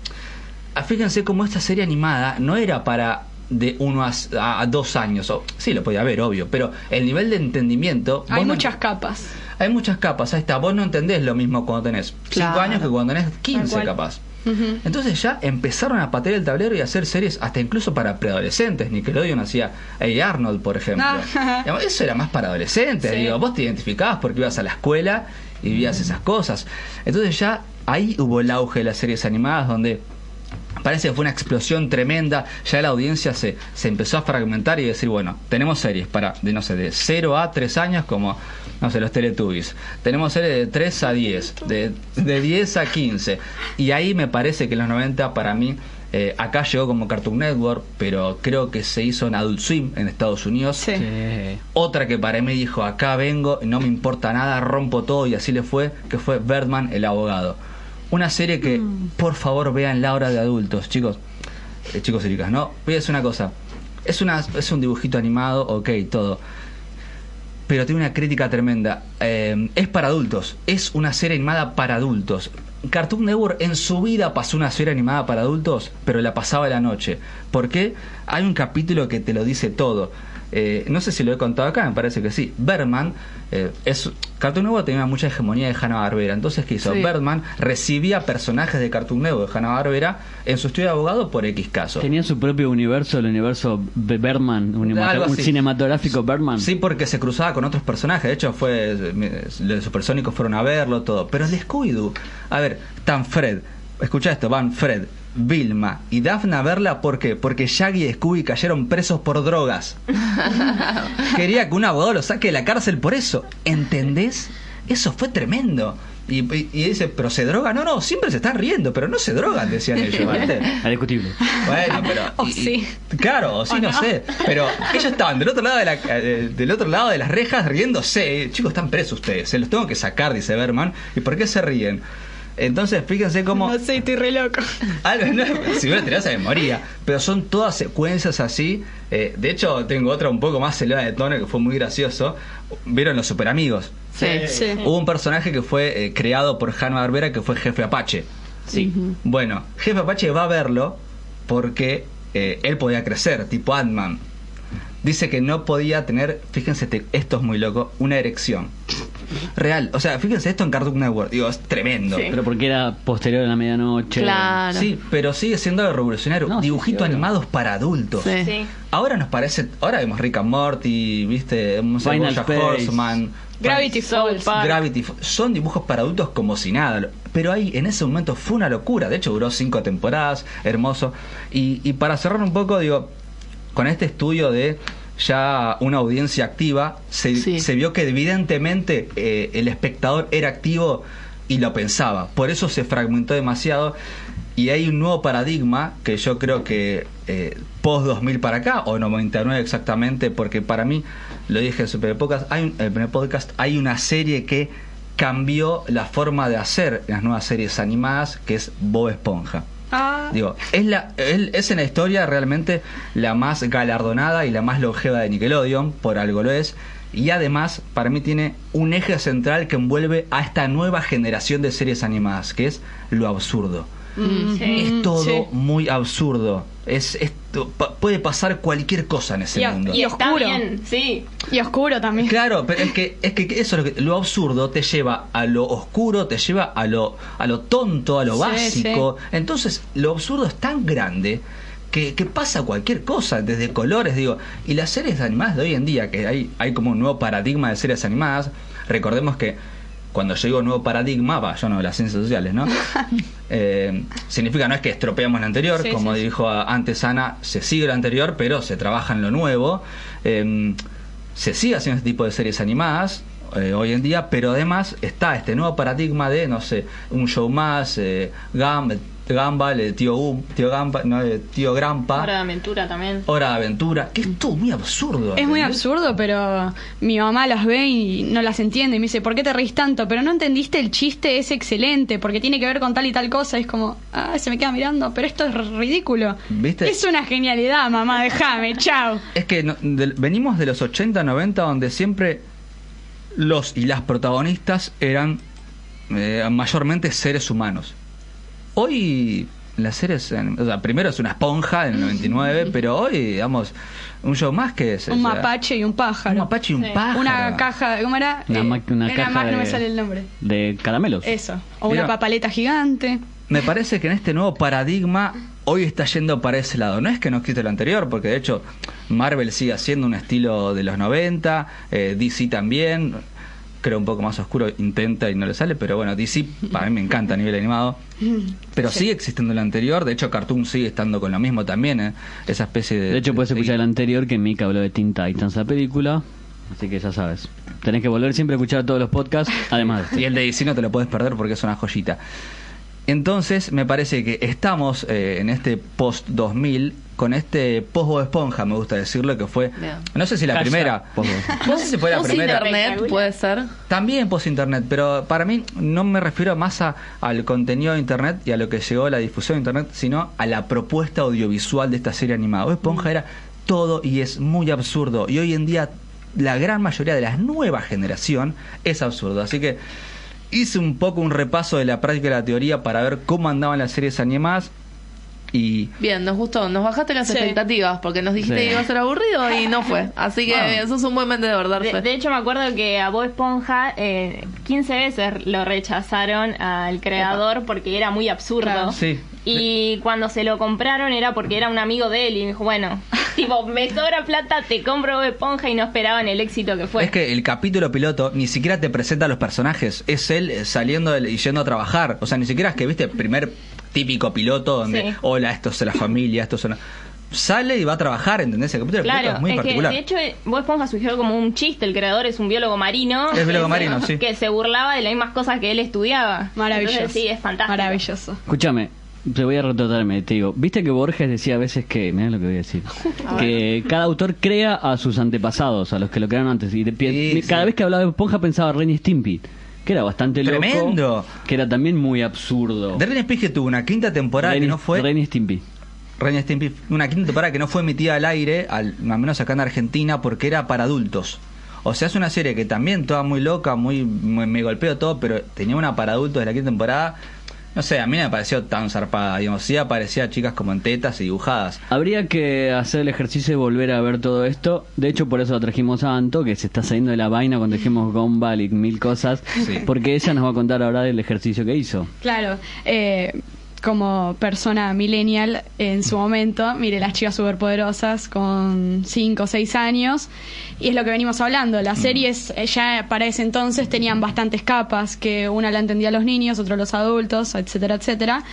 fíjense cómo esta serie animada no era para de uno a, a- dos años o sí lo podía ver obvio pero el nivel de entendimiento Hay no- muchas capas. hay muchas capas ahí está vos no entendés lo mismo cuando tenés Claro. 5 años que cuando tenés 15 cual. capaz Ujú. entonces ya empezaron a patear el tablero y a hacer series hasta incluso para preadolescentes. Nickelodeon hacía Hey Arnold, por ejemplo. Ah. Eso era más para adolescentes. Sí. Digo, vos te identificabas porque ibas a la escuela y vías esas cosas. Entonces ya ahí hubo el auge de las series animadas donde parece que fue una explosión tremenda. Ya la audiencia se, se empezó a fragmentar y decir, bueno, tenemos series para, de no sé, de 0 a 3 años como, no sé, los Teletubbies. Tenemos series de 3 a 10, de, de 10 a 15. Y ahí me parece que en los 90 para mí... eh, acá llegó como Cartoon Network, pero creo que se hizo en Adult Swim en Estados Unidos. Sí. Sí. Otra que para mí dijo, acá vengo, no me importa nada, rompo todo y así le fue, que fue Birdman el abogado. Una serie que, por favor, vean la hora de adultos, chicos. Eh, chicos y chicas, ¿no? Voy a decir una cosa. Es, una, es un dibujito animado, ok, todo. Pero tiene una crítica tremenda. Eh, es para adultos. Es una serie animada para adultos. Cartoon Network en su vida pasó una serie animada para adultos, pero la pasaba la noche. ¿Por qué? Hay un capítulo que te lo dice todo. Eh, no sé si lo he contado acá, me parece que sí. Berman, eh, es, Cartoon Network tenía mucha hegemonía de Hanna-Barbera. Entonces, ¿qué hizo? Sí. Berman recibía personajes de Cartoon Network de Hanna-Barbera en su estudio de abogado por X caso. Tenía su propio universo, el universo Be- Berman, un, un cinematográfico Berman. Sí, porque se cruzaba con otros personajes. De hecho, fue eh, los supersónicos fueron a verlo, todo. Pero el de Scooby-Doo, a ver, tan Fred, escucha esto, van Fred, Vilma y Daphne a verla, ¿por qué? Porque Shaggy y Scooby cayeron presos por drogas. Quería que un abogado lo saque de la cárcel por eso. ¿Entendés? Eso fue tremendo. Y, y- y dice, ¿pero se droga? No, no, siempre se están riendo, pero no se drogan, decían ellos. Es discutible. Bueno, pero. O y- y- sí. Claro, o sí, O no, no. sé. Pero ellos estaban del otro lado de la, eh, del otro lado de las rejas riéndose. Chicos, están presos ustedes. Se los tengo que sacar, dice Berman. ¿Y por qué se ríen? Entonces, fíjense cómo. No sé, estoy re loco. Algo, no, si hubiera tenido esa memoria. Pero son todas secuencias así. Eh, de hecho, tengo otra un poco más elevada de tono que fue muy gracioso. ¿Vieron los super amigos? Sí. Sí. Hubo un personaje que fue eh, creado por Hanna Barbera que fue Jefe Apache. Sí. Bueno, Jefe Apache va a verlo porque eh, él podía crecer, tipo Ant-Man. Dice que no podía tener, fíjense, te- esto es muy loco, una erección. Real, o sea, fíjense esto en Cartoon Network, digo, es tremendo. Sí. Pero porque era posterior a la medianoche. Claro. Sí, pero sigue siendo algo revolucionario. No, Dibujitos sí, animados para adultos. Sí. Sí. Ahora nos parece, ahora vemos Rick and Morty, viste, Final. Horseman, Gravity Falls. Gravity Falls. son dibujos para adultos como si nada. Pero ahí en ese momento fue una locura. De hecho, duró cinco temporadas, hermoso. Y, y para cerrar un poco, digo, con este estudio de ya una audiencia activa, se, Sí. se vio que evidentemente eh, el espectador era activo y lo pensaba. Por eso se fragmentó demasiado. Y hay un nuevo paradigma que yo creo que eh, post 2000 para acá, o 99 exactamente, porque para mí, lo dije en su primer podcast, hay, un- el primer podcast, hay una serie que cambió la forma de hacer las nuevas series animadas, que es Bob Esponja. Ah, Digo, es, la, él- es en la historia realmente la más galardonada y la más longeva de Nickelodeon, por algo lo es. Y además, para mí tiene un eje central que envuelve a esta nueva generación de series animadas, que es lo absurdo. mm. Es todo sí. muy absurdo. Es, esto, pa- puede pasar cualquier cosa en ese Y mundo. y Está oscuro. bien, sí. Y oscuro también. Claro, pero es que, es que eso es lo, que, lo absurdo te lleva a lo oscuro, te lleva a lo, a lo tonto, a lo Sí, básico. Entonces, lo absurdo es tan grande que, que pasa cualquier cosa, desde colores, digo. Y las series animadas de hoy en día, que hay, hay como un nuevo paradigma de series animadas, recordemos que cuando yo digo nuevo paradigma, va, yo no, las ciencias sociales, ¿no? Eh, significa no es que estropeamos lo anterior, Sí, como sí, sí. dijo antes Ana, se sigue lo anterior, pero se trabaja en lo nuevo. Eh, se sigue haciendo este tipo de series animadas eh, hoy en día, pero además está este nuevo paradigma de, no sé, un show más, eh, Gam- Gumball, el tío, Gum- tío, Gamba, no, el tío Grampa, Hora de aventura también. Hora de Aventura, que es todo muy absurdo. Es muy absurdo, pero mi mamá las ve y no las entiende. Y me dice, ¿por qué te reís tanto? Pero no entendiste el chiste, es excelente, porque tiene que ver con tal y tal cosa. Y es como, ah, se me queda mirando, pero esto es ridículo. ¿Viste? Es una genialidad, mamá, déjame, chao. Es que no- venimos de los 80, 90, donde siempre los y las protagonistas eran eh, mayormente seres humanos. Hoy las series, en- o sea, primero es una esponja en el 99, pero hoy, digamos, un show más que es. Un o sea, mapache y un pájaro. Un mapache y un Sí. pájaro. Una caja, ¿cómo era? Una, Eh, ma- una era caja más, de, no me sale el nombre. de caramelos. Eso. O Mira. una papaleta gigante. Me parece que en este nuevo paradigma hoy está yendo para ese lado. No es que nos quite lo anterior, porque de hecho Marvel sigue haciendo un estilo de los 90, eh, DC también, creo un poco más oscuro, intenta y no le sale, pero bueno, DC para mí me encanta a nivel animado. Pero sigue existiendo lo anterior, de hecho Cartoon sigue estando con lo mismo también, eh, esa especie de... De hecho, puedes de- escuchar el anterior que Mika habló de Teen Titans, la película. Así que ya sabes. Tenés que volver siempre a escuchar todos los podcasts, además de este. Y el de DC no te lo puedes perder porque es una joyita. Entonces, me parece que estamos eh, en este post 2000 con este post Bob Esponja, me gusta decirlo, que fue. No sé si la primera. No sé si fue la Post primera. internet puede ser. También post internet, pero para mí no me refiero más a- al contenido de internet y a lo que llegó a la difusión de internet, sino a la propuesta audiovisual de esta serie animada. Bob Esponja era todo y es muy absurdo. Y hoy en día la gran mayoría de la nueva generación es absurdo. Así que hice un poco un repaso de la práctica y la teoría para ver cómo andaban las series animadas. Y Bien, nos gustó. Nos bajaste las Sí. expectativas porque nos dijiste Sí. que iba a ser aburrido y no fue. Así que eso es un buen vendedor, De, Darfe. de hecho, me acuerdo que a Bob Esponja eh, 15 veces lo rechazaron al creador porque era muy absurdo. Claro. Sí. Y cuando se lo compraron era porque era un amigo de él y dijo, bueno, tipo, me sobra plata, te compro Bob Esponja y no esperaban el éxito que fue. es que el capítulo piloto ni siquiera te presenta a los personajes, es él saliendo y yendo a trabajar. O sea, ni siquiera es que viste el primer típico piloto donde, Sí. hola, esto es la familia, esto son. Sale y va a trabajar, ¿entendés? El capítulo Claro, es muy es que de hecho eh, Bob Esponja surgió como un chiste, el creador es un biólogo marino. Es biólogo que marino, se, sí. Que se burlaba de las mismas cosas que él estudiaba. Maravilloso. Entonces, sí, es fantástico. Maravilloso. Escúchame, te voy a retratarme, te digo. Viste que Borges decía a veces que, mira lo que voy a decir, que cada autor crea a sus antepasados, a los que lo crearon antes. Y de pie- Sí, cada sí. vez que hablaba de Esponja pensaba Ren y Stimpy, que era bastante loco. Tremendo. Que era también muy absurdo. De Ren Stimpy tuvo una quinta temporada Ren que no fue. Ren Stimpy. Ren Stimpy, una quinta temporada que no fue emitida al aire, al, al menos acá en Argentina, porque era para adultos. O sea, es una serie que también toda muy loca, muy, muy- me golpeó todo, pero tenía una para adultos de la quinta temporada. No sé, a mí no me pareció tan zarpada, digamos. Sí aparecía chicas como en tetas y dibujadas. Habría que hacer el ejercicio de volver a ver todo esto. De hecho, por eso lo trajimos a Anto, que se está saliendo de la vaina cuando dijimos Gumball y mil cosas. Sí. Porque ella nos va a contar ahora del ejercicio que hizo. Claro, eh, como persona millennial en su momento, mire las chicas superpoderosas con 5 o 6 años, y es lo que venimos hablando. Las series eh, ya para ese entonces tenían bastantes capas, que una la entendía los niños, otro los adultos, etcétera, etcétera.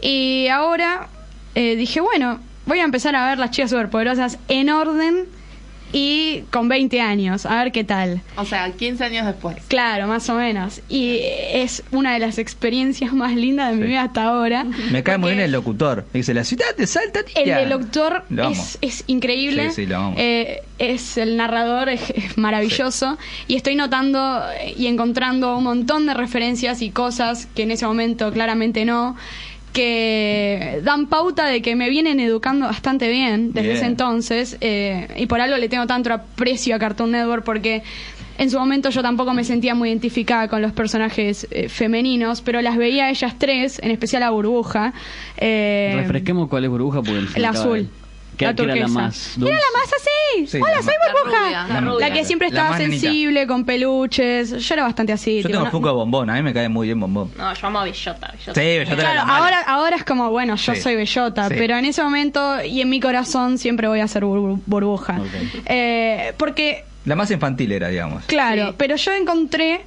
Y ahora eh, dije, bueno, voy a empezar a ver las chicas superpoderosas en orden y con 20 años, a ver qué tal. O sea, 15 años después. Claro, más o menos. Y es una de las experiencias más lindas de mi vida hasta ahora. Me cae muy bien el locutor. Dice, la ciudad de Salta, El tía". del doctor Lo amo. es, es increíble. Sí, sí, lo amo. Eh, es el narrador, es, es maravilloso. Y estoy notando y encontrando un montón de referencias y cosas que en ese momento claramente no que dan pauta de que me vienen educando bastante bien desde Bien. ese entonces eh, y por algo le tengo tanto aprecio a Cartoon Network porque en su momento yo tampoco me sentía muy identificada con los personajes eh, femeninos pero las veía a ellas tres en especial a Burbuja eh, Refresquemos cuál es burbuja porque el azul. La que era la turquesa. más Era la más así. Sí, Hola, la soy burbuja. la que siempre estaba sensible, con peluches. Yo era bastante así. Yo tipo, tengo no- poco de bombón, a mí me cae muy bien bombón. No, yo amo a Bellota. Bellota. Sí, la Claro, ahora, ahora es como, bueno, yo Sí. soy bellota, Sí. pero en ese momento y en mi corazón siempre voy a ser bur- burbuja. Eh, porque La más infantil era, digamos. Claro, Sí. pero yo encontré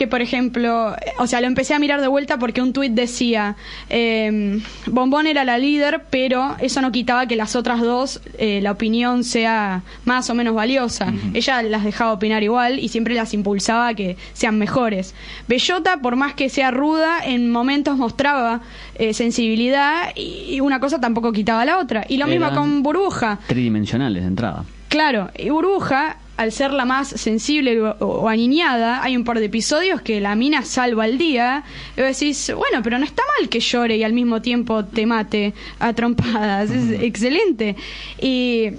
que, por ejemplo, o sea, lo empecé a mirar de vuelta porque un tuit decía, eh, Bombón era la líder, pero eso no quitaba que las otras dos, eh, la opinión sea más o menos valiosa. Ella las dejaba opinar igual y siempre las impulsaba a que sean mejores. Bellota, por más que sea ruda, en momentos mostraba eh, sensibilidad y y una cosa tampoco quitaba la otra. Y lo mismo con Burbuja. Tridimensionales de entrada. Claro, y Burbuja, al ser la más sensible o, o aniñada, hay un par de episodios que la mina salva al día. Y vos decís, bueno, pero no está mal que llore y al mismo tiempo te mate a trompadas. Es excelente. Y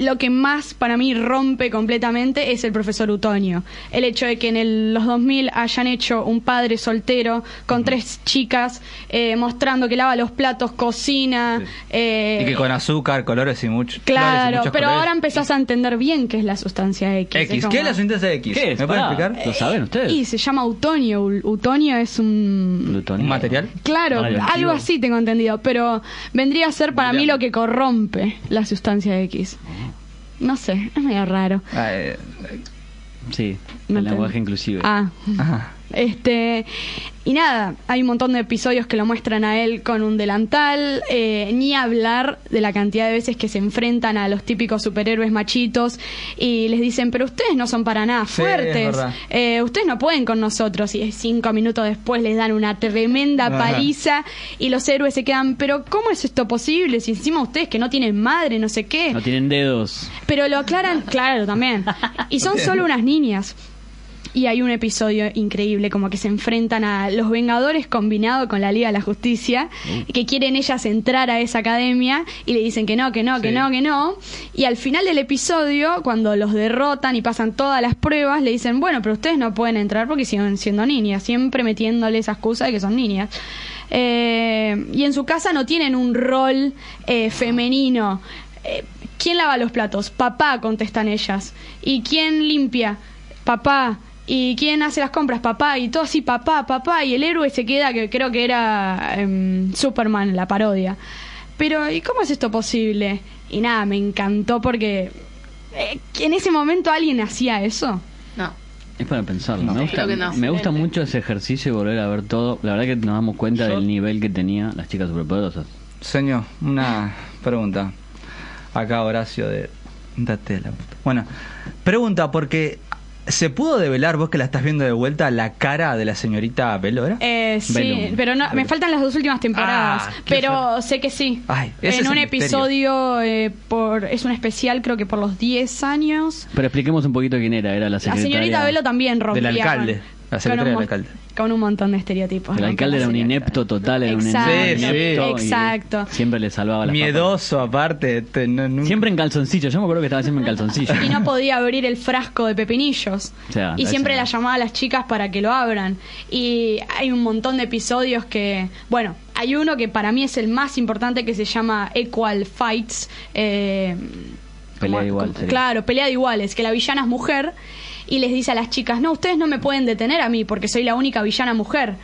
lo que más para mí rompe completamente es el profesor Utonio. El hecho de que en el- los 2000 hayan hecho un padre soltero con tres chicas, eh, mostrando que lava los platos, cocina. Sí. eh, Y que con azúcar, colores y mucho. Claro, pero ahora empezás a entender bien qué es la sustancia X. X, Es ¿qué es la sustancia X? ¿Qué es? ¿Me pueden explicar? ¿Lo saben ustedes? Y se llama utonio. Utonio es un... Plutonio. ¿Un material? Claro, Radioactivo. algo así tengo entendido, pero vendría a ser para mí lo que corrompe la sustancia X. No sé, es medio raro. Ah, eh, Sí, el lenguaje inclusive. Ah, ajá. Este, y nada, hay un montón de episodios que lo muestran a él con un delantal, eh, ni hablar de la cantidad de veces que se enfrentan a los típicos superhéroes machitos y les dicen, pero ustedes no son para nada Sí, fuertes, eh, ustedes no pueden con nosotros y cinco minutos después les dan una tremenda Ajá. paliza y los héroes se quedan, pero ¿cómo es esto posible? Si encima ustedes que no tienen madre, no sé qué. No tienen dedos. Pero lo aclaran, claro, también. Y son solo unas niñas. Y hay un episodio increíble, como que se enfrentan a los Vengadores combinado con la Liga de la Justicia, que quieren ellas entrar a esa academia y le dicen que no, que no, que no, que no. Y al final del episodio, cuando los derrotan y pasan todas las pruebas, le dicen, bueno, pero ustedes no pueden entrar porque siguen siendo niñas, siempre metiéndole esa excusa de que son niñas. Eh, y en su casa no tienen un rol eh, femenino. Eh, ¿Quién lava los platos? Papá, contestan ellas. ¿Y quién limpia? Papá. ¿Y quién hace las compras? Papá. Y todo así, papá, papá. Y el héroe se queda, que creo que era em, Superman, la parodia. Pero, ¿y cómo es esto posible? Y nada, me encantó porque eh, en ese momento alguien hacía eso. No. Es para pensarlo. No. me gusta, Creo que no. me gusta mucho ese ejercicio y volver a ver todo. La verdad que nos damos cuenta Yo- del nivel que tenía las chicas superpoderosas. Señor, una pregunta. Acá Horacio de Date la puta. Bueno, pregunta porque ¿se pudo develar vos que la estás viendo de vuelta la cara de la señorita Velo, era? Eh, sí, Bellum. pero no, me faltan las dos últimas temporadas. Ah, pero sé que sí. Ay, ese en es un episodio, eh, por es un especial, creo que por los 10 años. Pero expliquemos un poquito quién era. Era la La secretaria. señorita Velo también rompía. Del alcalde, la secretaria con un del alcalde. Con un montón de estereotipos. El alcalde era un inepto total, era un inepto. y exacto. Siempre le salvaba la Miedoso aparte. te- no- nunca- Siempre en calzoncillo. Yo me acuerdo que estaba siempre en calzoncillo. y no podía abrir el frasco de pepinillos. O sea, y siempre la llamaba a las chicas para que lo abran. Y hay un montón de episodios que, bueno, hay uno que para mí es el más importante que se llama Equal Fights. eh, Pelea como- de igual, como- sería. claro, pelea de iguales, que la villana es mujer. Y les dice a las chicas, no, ustedes no me pueden detener a mí porque soy la única villana mujer.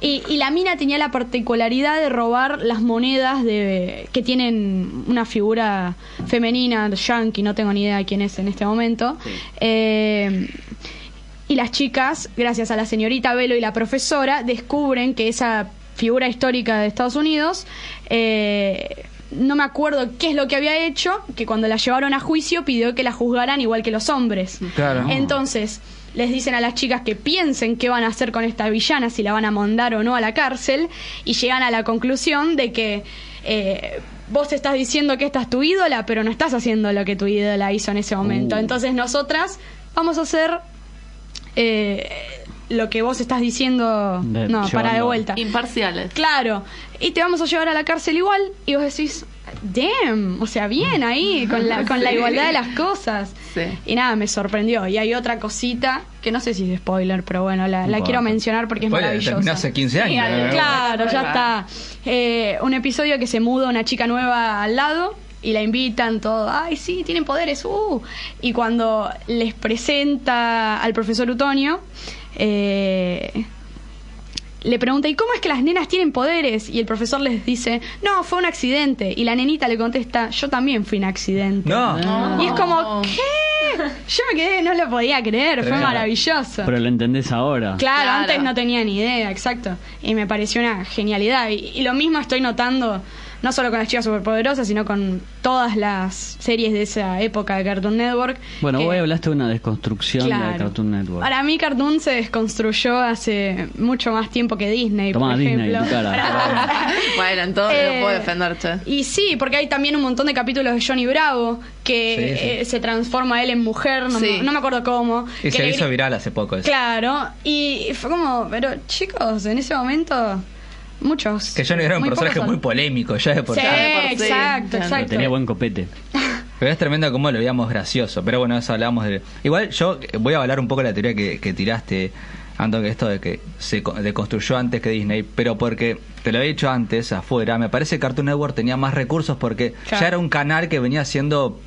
Y la mina tenía la particularidad de robar las monedas de que tienen una figura femenina, yankee, no tengo ni idea de quién es en este momento. Eh, y las chicas, gracias a la señorita Velo y la profesora, descubren que esa figura histórica de Estados Unidos, eh, no me acuerdo qué es lo que había hecho, que cuando la llevaron a juicio pidió que la juzgaran igual que los hombres. Claro. Entonces, les dicen a las chicas que piensen qué van a hacer con esta villana, si la van a mandar o no a la cárcel, y llegan a la conclusión de que eh, vos estás diciendo que esta es tu ídola, pero no estás haciendo lo que tu ídola hizo en ese momento. Uh. Entonces, nosotras vamos a hacer eh, lo que vos estás diciendo, De- no, para de vuelta. Imparciales. Claro, y te vamos a llevar a la cárcel igual, y vos decís, damn, o sea, bien ahí, con la, con la igualdad de las cosas. Sí. Y nada, me sorprendió. Y hay otra cosita, que no sé si es spoiler, pero bueno, la, quiero mencionar porque es Spoiler, maravillosa. terminó hace 15 años. Claro, ya está. Eh, un episodio que se muda una chica nueva al lado y la invitan todo. Ay, sí, tienen poderes. Uh. Y cuando les presenta al profesor Utonio, eh, le pregunta, ¿y cómo es que las nenas tienen poderes? Y el profesor les dice, no, fue un accidente. Y la nenita le contesta, yo también fui un accidente. No. Y es como, ¿qué? Yo me quedé, no lo podía creer, fue Claro. maravilloso. Pero lo entendés ahora. Claro, Claro. antes no tenía ni idea, exacto. Y me pareció una genialidad. Y, y lo mismo estoy notando, no solo con las chicas superpoderosas, sino con todas las series de esa época de Cartoon Network. Bueno, que- vos hablaste de una desconstrucción de. Cartoon Network. Para mí Cartoon se desconstruyó hace mucho más tiempo que Disney, Tomá, por Disney, ejemplo. tu cara. Bueno, en todo Eh, puedo defender, che. Y sí, porque hay también un montón de capítulos de Johnny Bravo que Sí, sí. eh, se transforma él en mujer, no, Sí. no me acuerdo cómo. Y que se le hizo viral hace poco eso. Claro, y fue como, pero chicos, en ese momento, muchos. Que Johnny era un muy personaje muy polémico ya de por Sí, sí. de por sí. exacto, Pero exacto. tenía buen copete. Pero es tremendo cómo lo veíamos gracioso. Pero bueno, eso hablamos de... Igual yo voy a hablar un poco de la teoría que, que tiraste, Anton, que esto de que se co- deconstruyó antes que Disney, pero porque, te lo he dicho antes, afuera, me parece que Cartoon Network tenía más recursos porque Claro. ya era un canal que venía siendo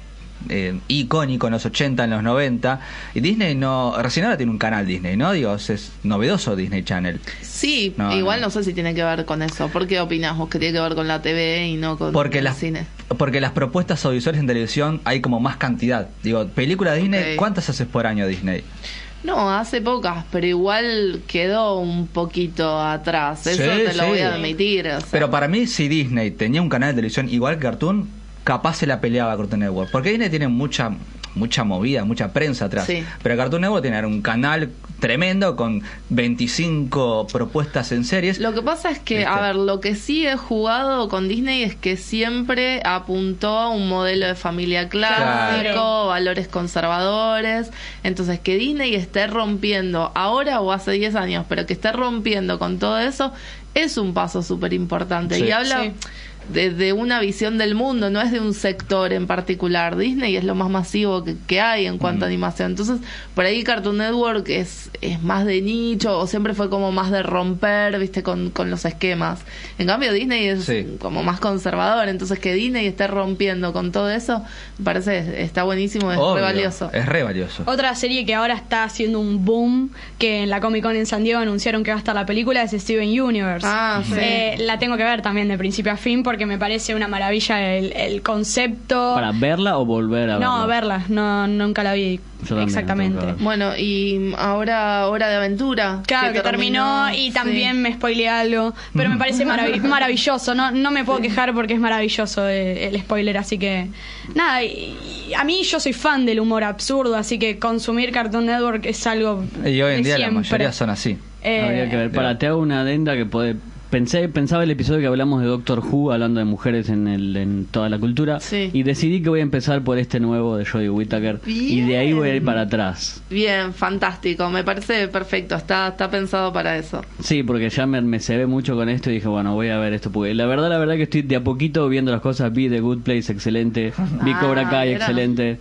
eh, icónico en los 80, en los 90, y Disney no... Recién ahora tiene un canal Disney, ¿no? Digo, es novedoso Disney Channel. Sí, No, igual no. no. sé si tiene que ver con eso. ¿Por qué opinas vos que tiene que ver con la TV y no con Porque el las, cine? porque las propuestas audiovisuales en televisión hay como más cantidad. Digo, película Disney. ¿cuántas haces por año Disney? No, hace pocas, pero igual quedó un poquito atrás. Eso Sí, te lo sí. voy a admitir. o sea. Pero para mí, si Disney tenía un canal de televisión igual que Cartoon, capaz se la peleaba a Cartoon Network. Porque Disney tiene mucha mucha movida, mucha prensa atrás. Sí. Pero Cartoon Network tiene un canal tremendo con 25 propuestas en series. Lo que pasa es que, ¿Viste? a ver, lo que sí he jugado con Disney es que siempre apuntó a un modelo de familia clásico, Claro. valores conservadores. Entonces, que Disney esté rompiendo ahora o hace 10 años, pero que esté rompiendo con todo eso, es un paso súper importante. Sí. Y habla. Sí. De, de una visión del mundo, no es de un sector en particular. Disney es lo más masivo que, que hay en cuanto a animación. Entonces, por ahí Cartoon Network es, es más de nicho o siempre fue como más de romper, viste, con, con los esquemas. En cambio, Disney es Sí. como más conservador. Entonces, que Disney esté rompiendo con todo eso, me parece está buenísimo, es Obvio, re valioso. Es re valioso. Otra serie que ahora está haciendo un boom, que en la Comic Con en San Diego anunciaron que va a estar la película, es Steven Universe. Ah, sí. Eh, la tengo que ver también de principio a fin porque me parece una maravilla el, el concepto. ¿Para verla o volver a verla? no, verla, no, nunca la vi también exactamente. la. Bueno, y ahora Hora de Aventura. Claro, que, terminó, y sí. también me spoileé algo, pero me parece maravi- maravilloso, no, no me puedo quejar porque es maravilloso el spoiler, así que nada, y- y a mí yo soy fan del humor absurdo, así que consumir Cartoon Network es algo Y hoy en de día la siempre. mayoría son así. Eh, Habría que ver. Para, te hago una adenda que puede. Pensé, pensaba el episodio que hablamos de Doctor Who, hablando de mujeres en, el, en toda la cultura, Sí. y decidí que voy a empezar por este nuevo de Jodie Whittaker, y de ahí voy a ir para atrás. Bien, fantástico. Me parece perfecto. Está, está pensado para eso. Sí, porque ya me, me cebé mucho con esto y dije, bueno, voy a ver esto, porque la verdad, la verdad que estoy de a poquito viendo las cosas, vi The Good Place, excelente, vi Ah, Cobra Kai, excelente.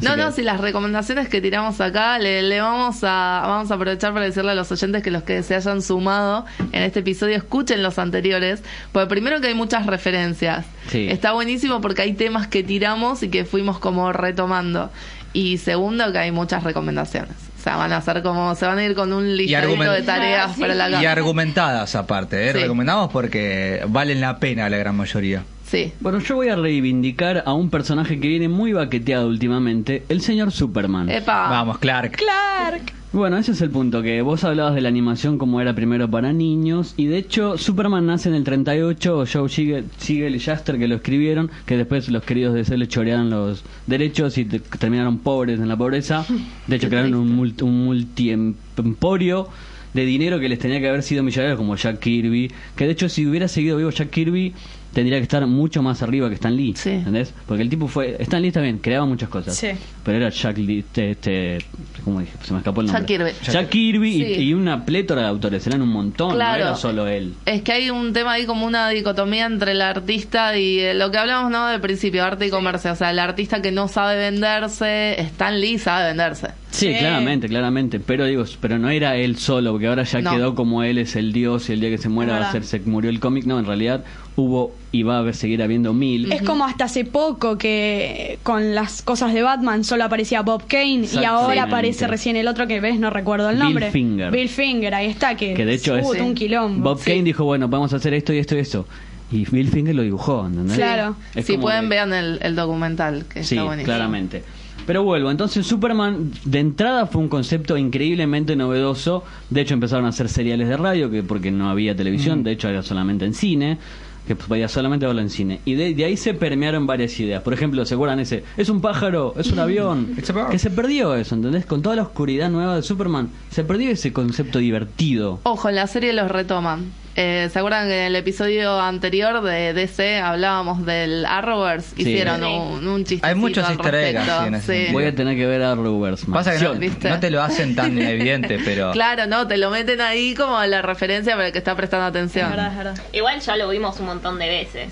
No, Así no, que- si las recomendaciones que tiramos acá, le, le vamos a vamos a aprovechar para decirle a los oyentes que los que se hayan sumado en este episodio escuchen los anteriores, porque primero que hay muchas referencias. Sí. Está buenísimo porque hay temas que tiramos y que fuimos como retomando. Y segundo que hay muchas recomendaciones. O sea, van a ser como, se van a ir con un listadito de tareas Sí. para la Y casa. argumentadas aparte, ¿eh? Sí. Recomendamos porque valen la pena la gran mayoría. Sí. Bueno, yo voy a reivindicar a un personaje que viene muy baqueteado últimamente, el señor Superman. Epa. Vamos, Clark. Clark. Bueno, ese es el punto, que vos hablabas de la animación como era primero para niños, y de hecho Superman nace en el 38, Joe Siegel, Siegel y Shuster que lo escribieron, que después los queridos de C le chorearon los derechos y te- terminaron pobres en la pobreza. De hecho crearon un, multi, un multiemporio de dinero que les tenía que haber sido millonarios como Jack Kirby, que de hecho si hubiera seguido vivo Jack Kirby tendría que estar mucho más arriba que Stan Lee, Sí. ¿entendés? Porque el tipo fue, Stan Lee está bien, creaba muchas cosas, Sí. pero era Jack Lee, este, este, ¿cómo dije? Se me escapó el Jack nombre. Kirby. Jack Kirby y- Sí. y, una plétora de autores, eran un montón, Claro. no era solo él. Es que hay un tema ahí como una dicotomía entre el artista y eh, lo que hablamos no del principio, arte y comercio. O sea, el artista que no sabe venderse, Stan Lee sabe venderse. Sí, Sí. claramente, claramente, pero digo, pero no era él solo, porque ahora ya No. quedó como él es el dios y el día que se muera va a ser, se murió el cómic, no, en realidad hubo y va a haber, seguir habiendo mil. Es como hasta hace poco que con las cosas de Batman solo aparecía Bob Kane y ahora aparece recién el otro que ves, no recuerdo el Bill nombre. Finger. Bill Finger, ahí está, que, Que de hecho es- un quilombo. Bob Kane dijo, bueno, vamos a hacer esto y esto y esto. Y Bill Finger lo dibujó, ¿entendés? Claro. Es si pueden, que- vean el, el documental, que Sí, está buenísimo. claramente. Pero vuelvo, entonces Superman de entrada fue un concepto increíblemente novedoso. De hecho empezaron a hacer seriales de radio, que porque no había televisión, de hecho era solamente en cine, que podía solamente verlo en cine. Y de, de ahí se permearon varias ideas. Por ejemplo, ¿se acuerdan ese? Es un pájaro, es un avión. A que se perdió eso, ¿entendés? Con toda la oscuridad nueva de Superman, se perdió ese concepto divertido. Ojo, en la serie los retoman. Eh, ¿Se acuerdan que en el episodio anterior de DC hablábamos del Arrowverse? Sí. Hicieron Sí. un, un chistecito Hay muchos easter eggs, sí. Voy a tener que ver a Reverse. Pasa que no, no te lo hacen tan evidente, pero... Claro, no, te lo meten ahí como la referencia para el que está prestando Es atención. verdad, es verdad. Igual ya lo vimos un montón de veces.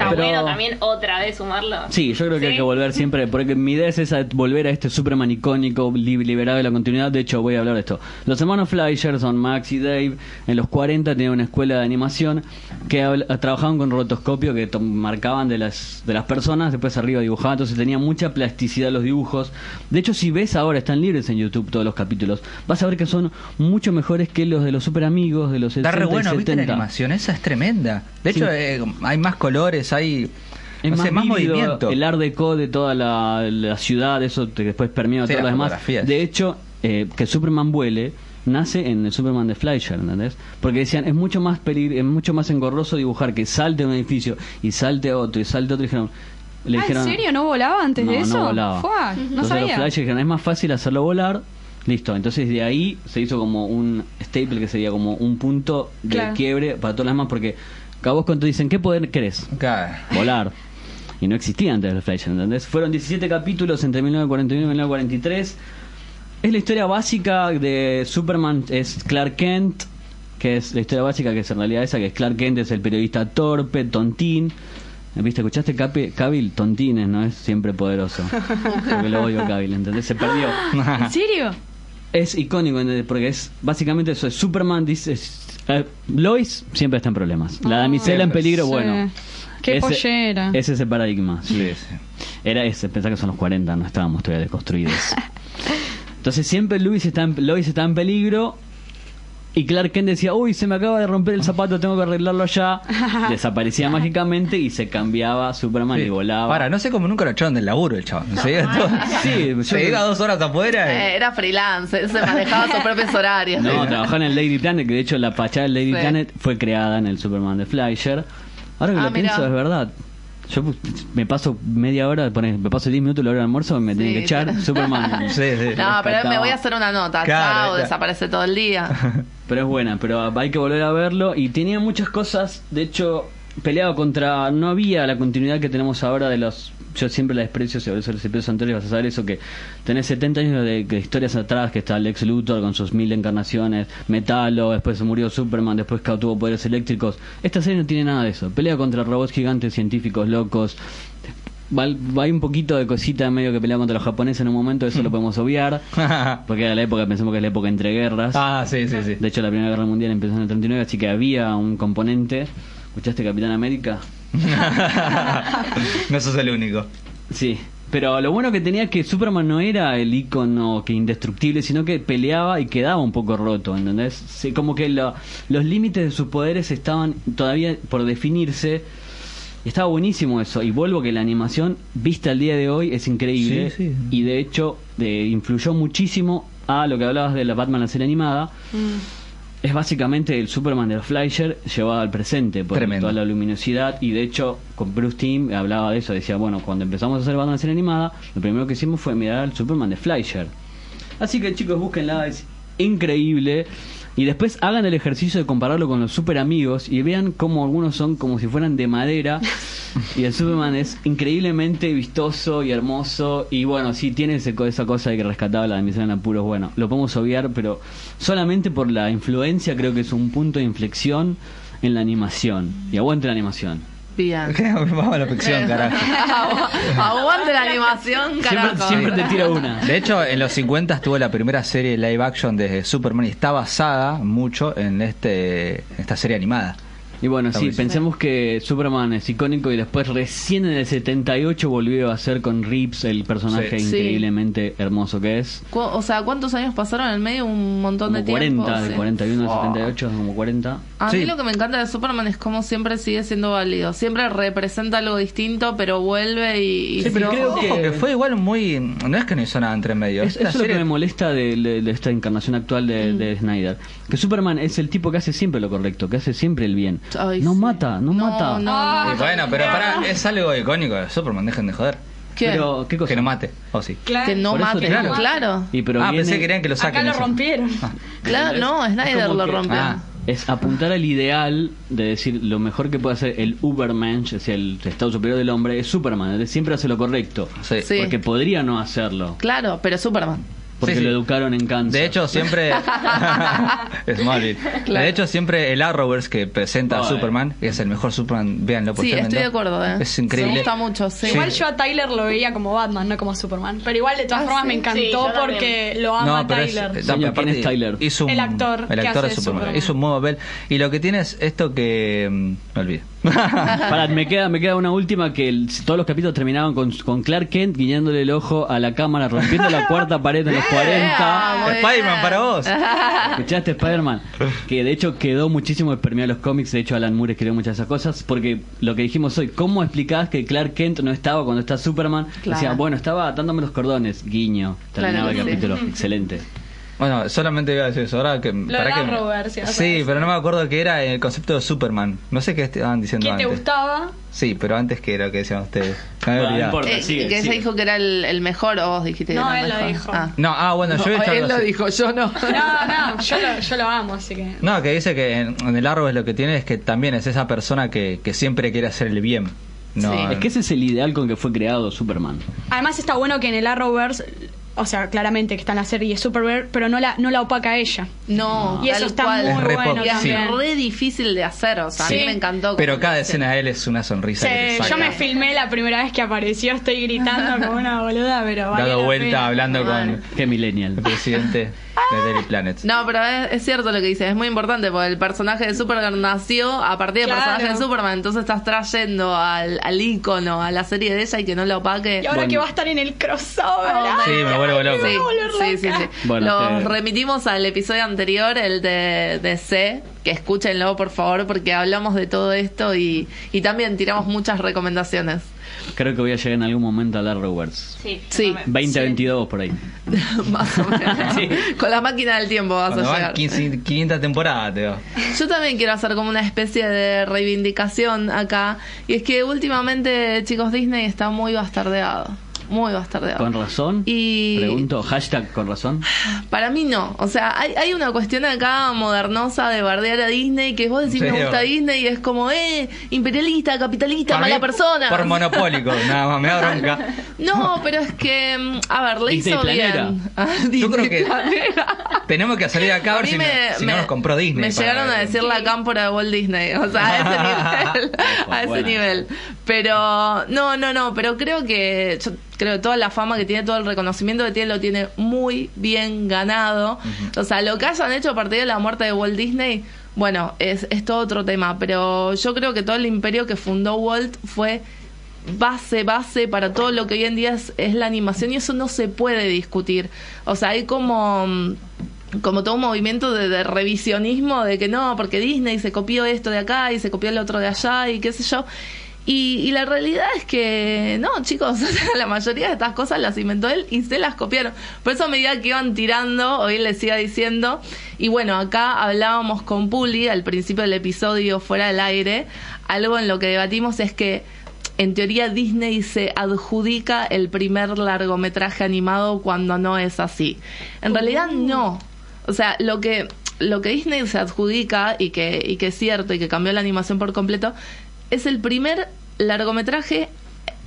Está Pero- bueno también otra vez sumarlo. Sí, yo creo que hay que volver siempre, porque mi idea es esa, volver a este Superman icónico, li- liberado de la continuidad. De hecho, voy a hablar de esto. Los hermanos Fleischer son Max y Dave. En los 40 tenían una escuela de animación que trabajaban con rotoscopio que marcaban de las, de las personas, después arriba dibujaban, entonces tenía mucha plasticidad los dibujos. De hecho, si ves ahora, están libres en YouTube todos los capítulos, vas a ver que son mucho mejores que los de los super amigos de los 60 Está re y bueno, ¿viste la 70. animación? Esa es tremenda. De Sí. hecho, eh, hay más colores, hay... Es no más, sé, más vívido, movimiento. El art deco de toda la, la ciudad, eso que después permea Sí, todas las demás. De hecho, eh, que Superman vuele nace en el Superman de Fleischer, ¿entendés? Porque decían, es mucho más peligro, es mucho más engorroso dibujar que salte a un edificio y salte a otro y salte a otro. Y dijeron, le Ah, dijeron, ¿En serio? ¿No volaba antes no, de eso? No volaba. Fua, no Entonces los sabía. Fleischer dijeron, es más fácil hacerlo volar. Listo, entonces de ahí se hizo como un staple que sería como un punto de Claro. quiebre para todas las demás porque a vos cuando te dicen, ¿qué poder querés? Claro. volar. Y no existía antes de Fleischer, ¿entendés? Fueron 17 capítulos entre 1941 y 1943. Es la historia básica de Superman, es Clark Kent, que es la historia básica, que es en realidad esa, que es Clark Kent es el periodista torpe, tontín. ¿Viste? ¿Escuchaste Capi- Cavill? Tontines, ¿no? Es siempre poderoso. Porque lo odio a Cavill, ¿entendés? Se perdió. ¿En serio? Es icónico, ¿entendés? Porque es básicamente eso. Es Superman dice... es- eh, Lois siempre está en problemas. La damisela en peligro, Sí. bueno. Qué ese- pollera. Es ese paradigma, sí. Era ese, pensá que son los 40, no estábamos todavía desconstruidos. Entonces siempre Luis está en, Lois está en peligro y Clark Kent decía, uy, se me acaba de romper el zapato, tengo que arreglarlo ya. Desaparecía mágicamente y se cambiaba Superman Sí. y volaba. Ahora, no sé cómo nunca lo echaron del laburo el chabón. Se iba, todo- Sí, yo- se iba dos horas afuera. y- Eh, era freelance, se manejaba sus propios horarios. No, trabajaba en el Lady Planet, que de hecho la fachada del Lady Sí. Planet fue creada en el Superman de Fleischer. Ahora que Ah, lo mirá. pienso, es verdad. Yo me paso media hora, me paso 10 minutos la hora de almuerzo y me tienen que echar. sí. Superman. Sí, sí. No, pero me voy a hacer una nota. Claro, Chao, claro. desaparece todo el día. Pero es buena, pero hay que volver a verlo. Y tenía muchas cosas, de hecho, peleado contra. No había la continuidad que tenemos ahora de los. Yo siempre la desprecio, sobre eso los episodios anteriores vas a saber eso, que tenés 70 años de, de historias atrás, que está Lex Luthor con sus mil encarnaciones, Metalo, después se murió Superman, después que tuvo poderes eléctricos. Esta serie no tiene nada de eso. Pelea contra robots gigantes, científicos locos. Va, va hay un poquito de cosita medio que pelea contra los japoneses en un momento, eso lo podemos obviar. Porque era la época, pensemos que es la época entre guerras. ah, sí, sí, sí. De hecho, la Primera Guerra Mundial empezó en el 39, así que había un componente. ¿Escuchaste Capitán América? no sos el único. Sí. Pero lo bueno que tenía es que Superman no era el icono que indestructible, sino que peleaba y quedaba un poco roto, ¿entendés? Sí, como que lo- los límites de sus poderes estaban todavía por definirse. Y Estaba buenísimo eso. Y vuelvo que la animación, vista al día de hoy, es increíble. Sí, sí. Y de hecho, de- influyó muchísimo a lo que hablabas de la Batman, la serie animada. Es básicamente el Superman de Fleischer llevado al presente por Tremendo. toda la luminosidad y de hecho con Bruce Timm hablaba de eso decía bueno cuando empezamos a hacer Batman serie animada lo primero que hicimos fue mirar al Superman de Fleischer así que chicos búsquenla es increíble y después hagan el ejercicio de compararlo con los super amigos y vean cómo algunos son como si fueran de madera. Y el Superman es increíblemente vistoso y hermoso. Y bueno, sí tiene ese esa cosa de que rescataba la en apuros, bueno, lo podemos obviar, pero solamente por la influencia creo que es un punto de inflexión en la animación. Y aguante la animación. Bien. Vamos a la ficción, carajo. Aguante la animación, Siempre, carajo. siempre te tira una. De hecho, en los 50 estuvo la primera serie live action de Superman y está basada mucho en este esta serie animada. Y bueno, Está sí, buenísimo. pensemos que Superman es icónico y después recién en el 78 volvió a ser con Reeves el personaje Sí. Sí. increíblemente hermoso que es. O sea, ¿cuántos años pasaron en el medio? Un montón Como de 40, tiempo. de sí. 41 al Oh. 78, como 40. A Sí. mí lo que me encanta de Superman es cómo siempre sigue siendo válido. Siempre representa algo distinto, pero vuelve y... y Sí, pero sigue- creo que- que fue igual muy. No es que no hizo nada entre medio. Es, eso es lo que me molesta de, de- de esta encarnación actual de, de Snyder. Que Superman es el tipo que hace siempre lo correcto, que hace siempre el bien. Ay, no sí. mata, no, mata. no, Y bueno, pero pará, es algo icónico de Superman, dejen de joder. ¿Qué? Pero, ¿qué cosa? Que no mate, o sí. Claro. que no mate, te claro. claro. Y pero ah, viene- pensé que querían que lo saquen. Acá lo eso. rompieron. Claro, no, Es Snyder lo que- rompió. Ah. es apuntar al ideal de decir lo mejor que puede hacer el Ubermensch, es el estado superior del hombre, es Superman, es- siempre hace lo correcto. Sí. Sí. Porque podría no hacerlo, Claro, pero Superman. Porque Sí, sí. lo educaron en Kansas. De hecho, siempre. Smallville. Claro. De hecho, siempre el Arrowverse que presenta a. Superman, que es el mejor Superman, véanlo por Sí, tremendo. estoy de acuerdo, ¿eh? Es increíble. Me gusta mucho, sí. Igual yo a Tyler lo veía como Batman, no como Superman. Pero igual de todas Ah, formas sí. me encantó porque lo ama No, pero es, Tyler. eh, Señor, ¿quién es Tyler? Hizo un, El actor el que actor hace de Superman. Superman. Hizo un nuevo papel. Y lo que tiene es esto que. mm, Me olvidé. Pará, me queda, me queda una última que el- todos los capítulos terminaban con, con Clark Kent guiñándole el ojo a la cámara, rompiendo la cuarta pared en los 40. Ah, muy Spider-Man bien. para vos. ¿Escuchaste Spider-Man? Que de hecho quedó muchísimo permeado en los cómics. De hecho, Alan Moore escribió muchas de esas cosas. Porque lo que dijimos hoy, ¿cómo explicás que Clark Kent no estaba cuando está Superman? Claro. Decía, bueno, estaba atándome los cordones. Guiño. Terminaba Claro el sí. capítulo. Excelente. Bueno, solamente iba a decir eso. Ahora que. Lo para que- Sí, pero no me acuerdo qué era el concepto de Superman. No sé qué estaban diciendo ¿Quién te antes. gustaba? Sí, pero antes que era lo que decían ustedes. Me había Bueno, no importa. Eh, sigue, que sigue. dijo que era el, el mejor o vos dijiste que No, era el él lo dijo. Ah. No, ah, bueno, yo he No, él lo así. dijo, yo no. No, no, yo lo, yo lo amo, así que. No, que dice que en, en el es lo que tiene es que también es esa persona que, que siempre quiere hacer el bien. No, Sí. Es que ese es el ideal con que fue creado Superman. Además está bueno que en el Arrowverse o sea, claramente que está en la serie Superbird, pero no la, no la opaca a ella. No, Y eso está cual. muy Es bueno Y es sí. también. re difícil de hacer, o sea, a mí me encantó. Pero cada escena de él es una sonrisa. Sí, que te yo me filmé la primera vez que apareció, estoy gritando como una boluda, pero vale Dado vuelta pena. hablando Mal. con Qué millennial. el presidente de Daily Planet. No, pero es, es cierto lo que dices, es muy importante porque el personaje de Superman nació a partir del Claro. personaje de Superman, entonces estás trayendo al, al ícono, a la serie de ella y que no la opaque. Y ahora Bueno. que va a estar en el crossover. Oh, Sí, me vuelvo loco. Sí, sí, sí, sí. Bueno, Los eh, remitimos al episodio anterior, el de, de C, que escúchenlo por favor porque hablamos de todo esto y, y también tiramos muchas recomendaciones. Creo que voy a llegar en algún momento a la Roberts. Sí, Sí. yo también. 2022 por ahí. Más o menos. Con la máquina del tiempo vas Cuando a llegar. 15 500 temporadas, te. Yo también quiero hacer como una especie de reivindicación acá. Y es que últimamente, chicos, Disney está muy bastardeado. Muy bastardeado. ¿Con razón? Y- Pregunto, hashtag con razón. Para mí no. O sea, hay, hay una cuestión acá modernosa de bardear a Disney que vos decís ¿En me gusta Disney y es como, eh, imperialista, capitalista, Para mala mí, persona. Por monopólico, nada más, me da bronca. No, pero es que, mm, a ver, le Disney hizo Planera. bien. Yo creo que Planera. tenemos que salir acá a ver si, no- si no nos compró Disney. Me llegaron a decir la cámpora de Walt Disney, o sea, a ese nivel. a ese nivel. Pero, no, no, no, pero creo que, yo creo que toda la fama que tiene, todo el reconocimiento que tiene, lo tiene muy bien ganado. O sea, lo que hayan hecho a partir de la muerte de Walt Disney, bueno, es, es todo otro tema, pero yo creo que todo el imperio que fundó Walt fue base, base para todo lo que hoy en día es, es la animación y eso no se puede discutir. O sea, hay como mm, como todo un movimiento de, de revisionismo de que no, porque Disney se copió esto de acá y se copió el otro de allá y qué sé yo. Y, y la realidad es que no, chicos, o sea, la mayoría de estas cosas las inventó él y se las copiaron. Por eso a medida que iban tirando, hoy les siga diciendo, y bueno, acá hablábamos con Puli al principio del episodio fuera del aire, algo en lo que debatimos es que en teoría Disney se adjudica el primer largometraje animado cuando no es así. En realidad no. O sea, lo que lo que Disney se adjudica y que y que es cierto y que cambió la animación por completo es el primer largometraje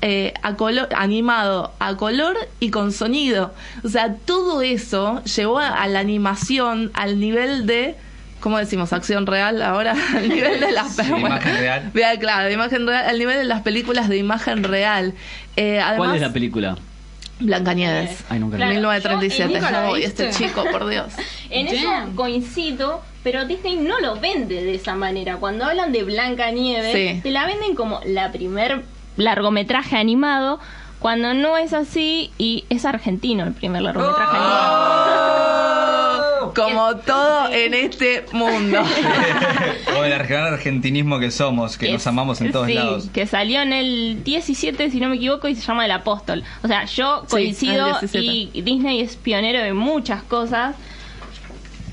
eh, a color, animado a color y con sonido. O sea, todo eso llevó a, a la animación al nivel de ¿Cómo decimos? Acción real ahora, al nivel de las De imagen real. Vea, claro, de imagen real, al nivel de las películas de imagen real. Eh, además, ¿Cuál es la película? Blancanieves. Ay, nunca. Claro, 1937. yo en- ¿Nunca la Uy, viste? este chico, por Dios. En eso coincido, pero Disney no lo vende de esa manera. Cuando hablan de Blanca Nieves, Sí. te la venden como la primer largometraje animado, cuando no es así y es argentino el primer largometraje animado. Como todo en este mundo. o el argentinismo que somos, que nos amamos en todos sí, lados. que salió en el 17, si no me equivoco, y se llama El Apóstol. O sea, yo coincido el 17. y Disney es pionero de muchas cosas,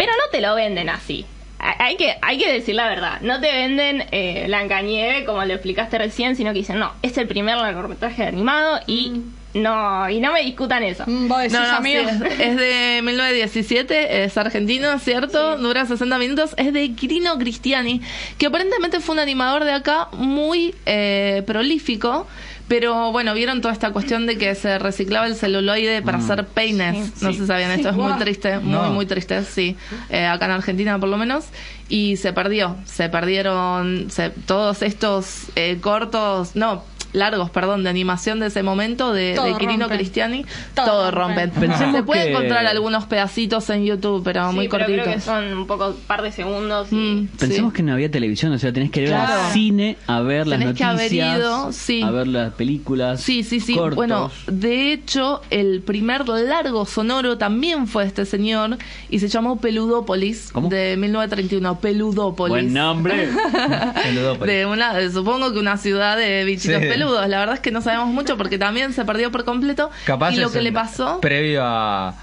pero no te lo venden así. Ha- Hay que, hay que decir la verdad. No te venden eh, Blancanieve como lo explicaste recién, sino que dicen, no, es el primer largometraje animado y no y no me discutan eso. Mm, Vos decís, No, no, amigo. sí, es, es de 1917, es argentino, ¿cierto? Dura 60 minutos. Es de Quirino Cristiani, que aparentemente fue un animador de acá muy eh, prolífico. Pero bueno, vieron toda esta cuestión de que se reciclaba el celuloide para hacer peines. Sí, no sí. se sabían, esto es muy triste, muy, No. muy triste, sí. Eh, acá en Argentina por lo menos. Y se perdió, se perdieron se- todos estos eh, cortos, no, largos, perdón, de animación de ese momento de, Quirino rompen. Cristiani. Todo Todo, rompen. rompen. Pensemos se puede que- encontrar algunos pedacitos en YouTube, pero Sí, muy pero creo que cortitos. son un poco par de segundos. y- Mm, Pensemos sí. que no había televisión, o sea, tenés que ir Claro. al cine a ver las Tenés que haber noticias, ido, sí. a ver las películas. Sí, sí, sí. cortos. Bueno, de hecho, el primer largo sonoro también fue este señor y se llamó Peludópolis ¿Cómo? de 1931. Peludópolis. Buen nombre. En Ludópolis. de una, supongo que una ciudad de bichitos Sí. peludos. La verdad es que no sabemos mucho porque también se perdió por completo. Capaz y lo que le pasó, Previo a.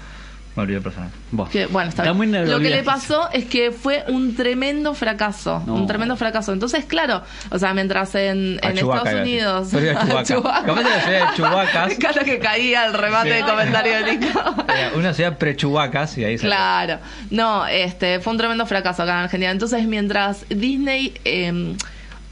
Me olvidé el personaje. Buah. que, bueno, está Está bien. muy lo que le pasó es que fue un tremendo fracaso, No. un tremendo fracaso. Entonces, claro, o sea, mientras en, Estados. Unidos. Capaz de encanta que caía el remate Sí. de comentario de Nico. Una ciudad pre-Chewbaccas y ahí salió. Claro, no, este fue un tremendo fracaso acá en Argentina. Entonces, mientras Disney, eh,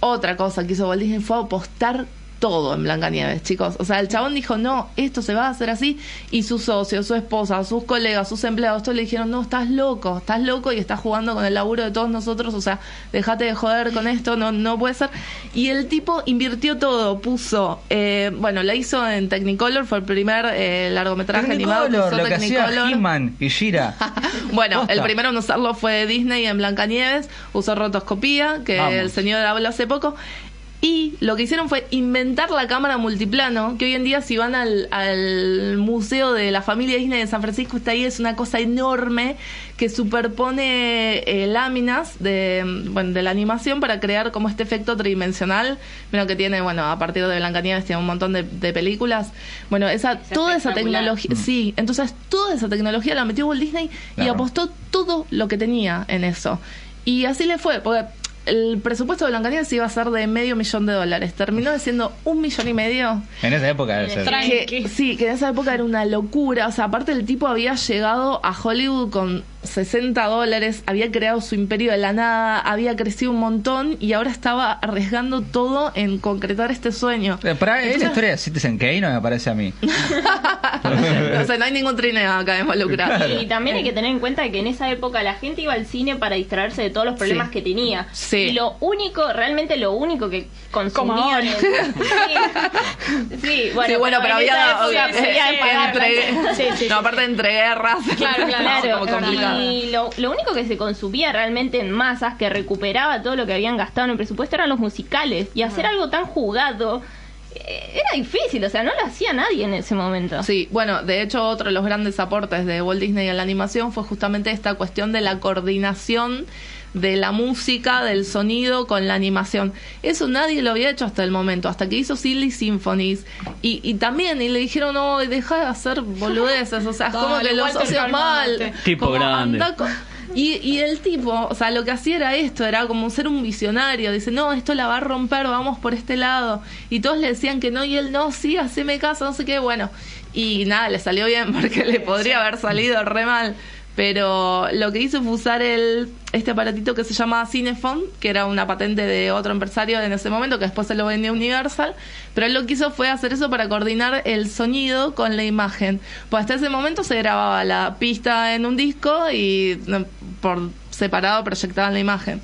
otra cosa que hizo Walt Disney fue apostar todo en Blancanieves, chicos. O sea, el chabón dijo, no, esto se va a hacer así. Y sus socios, su esposa, sus colegas, sus empleados, todos le dijeron, no, estás loco, estás loco y estás jugando con el laburo de todos nosotros. O sea, déjate de joder con esto, no, no puede ser. Y el tipo invirtió todo, puso, eh, bueno, la hizo en Technicolor, fue el primer eh, largometraje animado Technicolor, lo que hacía Technicolor. Y Shira. Bueno, el primero en usarlo fue Disney en Blancanieves, usó rotoscopía, que Vamos. el señor habló hace poco. Y lo que hicieron fue inventar la cámara multiplano, que hoy en día si van al, al museo de la familia Disney de San Francisco, está ahí, es una cosa enorme que superpone eh, láminas de, mm, bueno, de la animación para crear como este efecto tridimensional, bueno, que tiene, bueno, a partir de Blancanieves tiene un montón de, de películas. Bueno, esa, Es toda esa tecnología, sí, entonces toda esa tecnología la metió Walt Disney y apostó todo lo que tenía en eso. Y así le fue, porque el presupuesto de Blancanieves iba a ser de medio millón de dólares. Terminó de siendo un millón y medio. En esa época debe ser. Que, sí, que en esa época era una locura. O sea, aparte el tipo había llegado a Hollywood con 60 dólares, había creado su imperio de la nada, había crecido un montón y ahora estaba arriesgando todo en concretar este sueño. Eh, Para es la Entonces- historia de Citizen Kane, no me parece a mí. o sea, no hay ningún trineo acá involucrado. Y también hay que tener en cuenta que en esa época la gente iba al cine para distraerse de todos los problemas Sí. que tenía. Sí. Y lo único, realmente lo único que Como consumían. en- sí. sí, bueno, sí, bueno, pero, había época entre, Sí, sí, sí, no, aparte entre guerras. Claro, claro, Claro, como complicado. Y lo, lo único que se consumía realmente en masas, que recuperaba todo lo que habían gastado en el presupuesto, eran los musicales. Y hacer algo tan jugado eh, era difícil, o sea, no lo hacía nadie en ese momento. Sí, bueno, de hecho otro de los grandes aportes de Walt Disney a la animación fue justamente esta cuestión de la coordinación de la música, del sonido con la animación. Eso nadie lo había hecho hasta el momento, hasta que hizo Silly Symphonies. Y, y también, y le dijeron, no, deja de hacer boludeces, o sea, es como Dale, que los Walter, socios mal. Tipo como grande. Y, y el tipo, o sea, lo que hacía era esto, era como ser un visionario. Dice, no, esto la va a romper, vamos por este lado. Y todos le decían que no, y él, no, sí, haceme caso, no sé qué, bueno. Y nada, le salió bien, porque le podría haber salido re mal. Pero lo que hizo fue usar el, este aparatito que se llama Cinefone, que era una patente de otro empresario en ese momento, que después se lo vendió Universal. Pero él lo que hizo fue hacer eso para coordinar el sonido con la imagen. Pues hasta ese momento se grababa la pista en un disco y por separado proyectaban la imagen.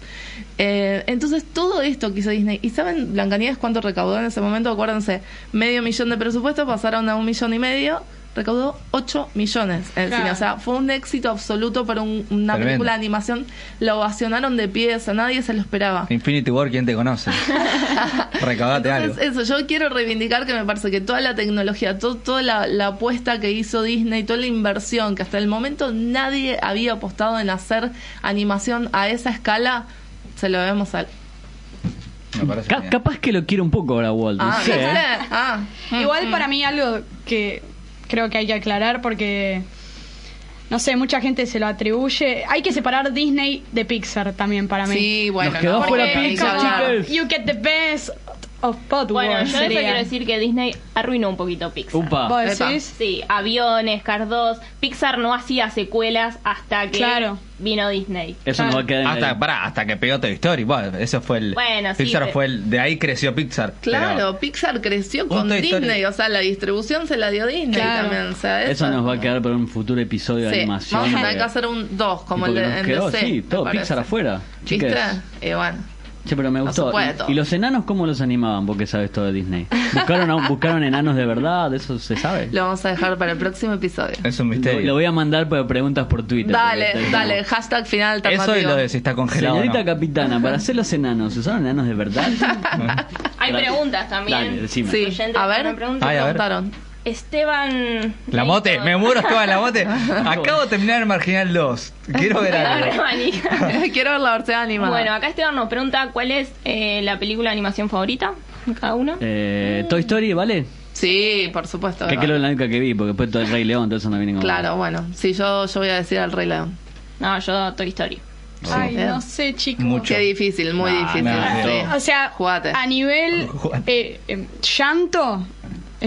Eh, entonces todo esto que hizo Disney, ¿y saben Blancanieves cuánto recaudó en ese momento? Acuérdense, medio millón de presupuesto, pasaron a un millón y medio, recaudó 8 millones en el Claro. cine. O sea, fue un éxito absoluto para un- una Tremendo. película de animación. Lo ovacionaron de pies, nadie se lo esperaba. Infinity War, ¿quién te conoce? Recaudate algo. Entonces, eso, yo quiero reivindicar que me parece que toda la tecnología, to- toda la, la apuesta que hizo Disney, toda la inversión, que hasta el momento nadie había apostado en hacer animación a esa escala, se lo vemos al. Ca- bien. capaz que lo quiero un poco ahora, Walt. Ah. ¿eh? Ah, mm, Igual mm. para mí algo que creo que hay que aclarar porque no sé, mucha gente se lo atribuye. Hay que separar Disney de Pixar también para mí. Sí, bueno, Nos quedó no, fuera Pixar. You get the best of Bueno, worlds yo de eso sería. quiero decir que Disney arruinó un poquito Pixar. Upa. ¿Vos Epa. decís? Sí, aviones, Cars 2. Pixar no hacía secuelas hasta que Claro. vino Disney. Eso nos va a quedar en Hasta, pará, hasta que pegó Toy Story. Bueno, eso fue el. Bueno, sí, Pixar pero- fue el. De ahí creció Pixar. Claro, Pixar creció con Toy Story. Disney, o sea, la distribución se la dio Disney Claro. también. O sea, Eso nos va a quedar para un futuro episodio de Sí, animación. vamos a tener que hacer un 2 como el de nos en quedó, DC, sí, me todo parece. Pixar afuera. ¿Viste? Chicas. Y bueno. Che, pero me No gustó. se puede ¿Y- todo. ¿Y, los enanos cómo los animaban? Porque sabes todo de Disney. ¿Buscaron, a- buscaron enanos de verdad? ¿Eso se sabe? Lo vamos a dejar para el próximo episodio. Es un misterio. lo voy a mandar por preguntas por Twitter. Dale, dale, hashtag final Eso alternativo. y lo de si está congelado. Señorita no. capitana, para hacer los enanos, ¿usaron enanos de verdad? Hay preguntas también. Dale, decime. Sí, a ver, me preguntan. Ay, a ver. Esteban. La mote, me muero Esteban la mote. Acabo de terminar el Marginal 2. Quiero ver algo. Quiero ver la versión animada. bueno, acá Esteban nos pregunta cuál es eh, la película de animación favorita de cada uno. Eh, Toy Story, ¿vale? Sí, por supuesto. Que que creo que es la única que vi, porque después todo el Rey León, todo eso no viene como. Claro, bueno. Sí, yo, yo voy a decir al Rey León. No, yo Toy Story. Ay, no sé, chicos. Mucho. Qué difícil, muy Nah, difícil. nah, sí. O sea, Jugate. a nivel eh, eh, llanto,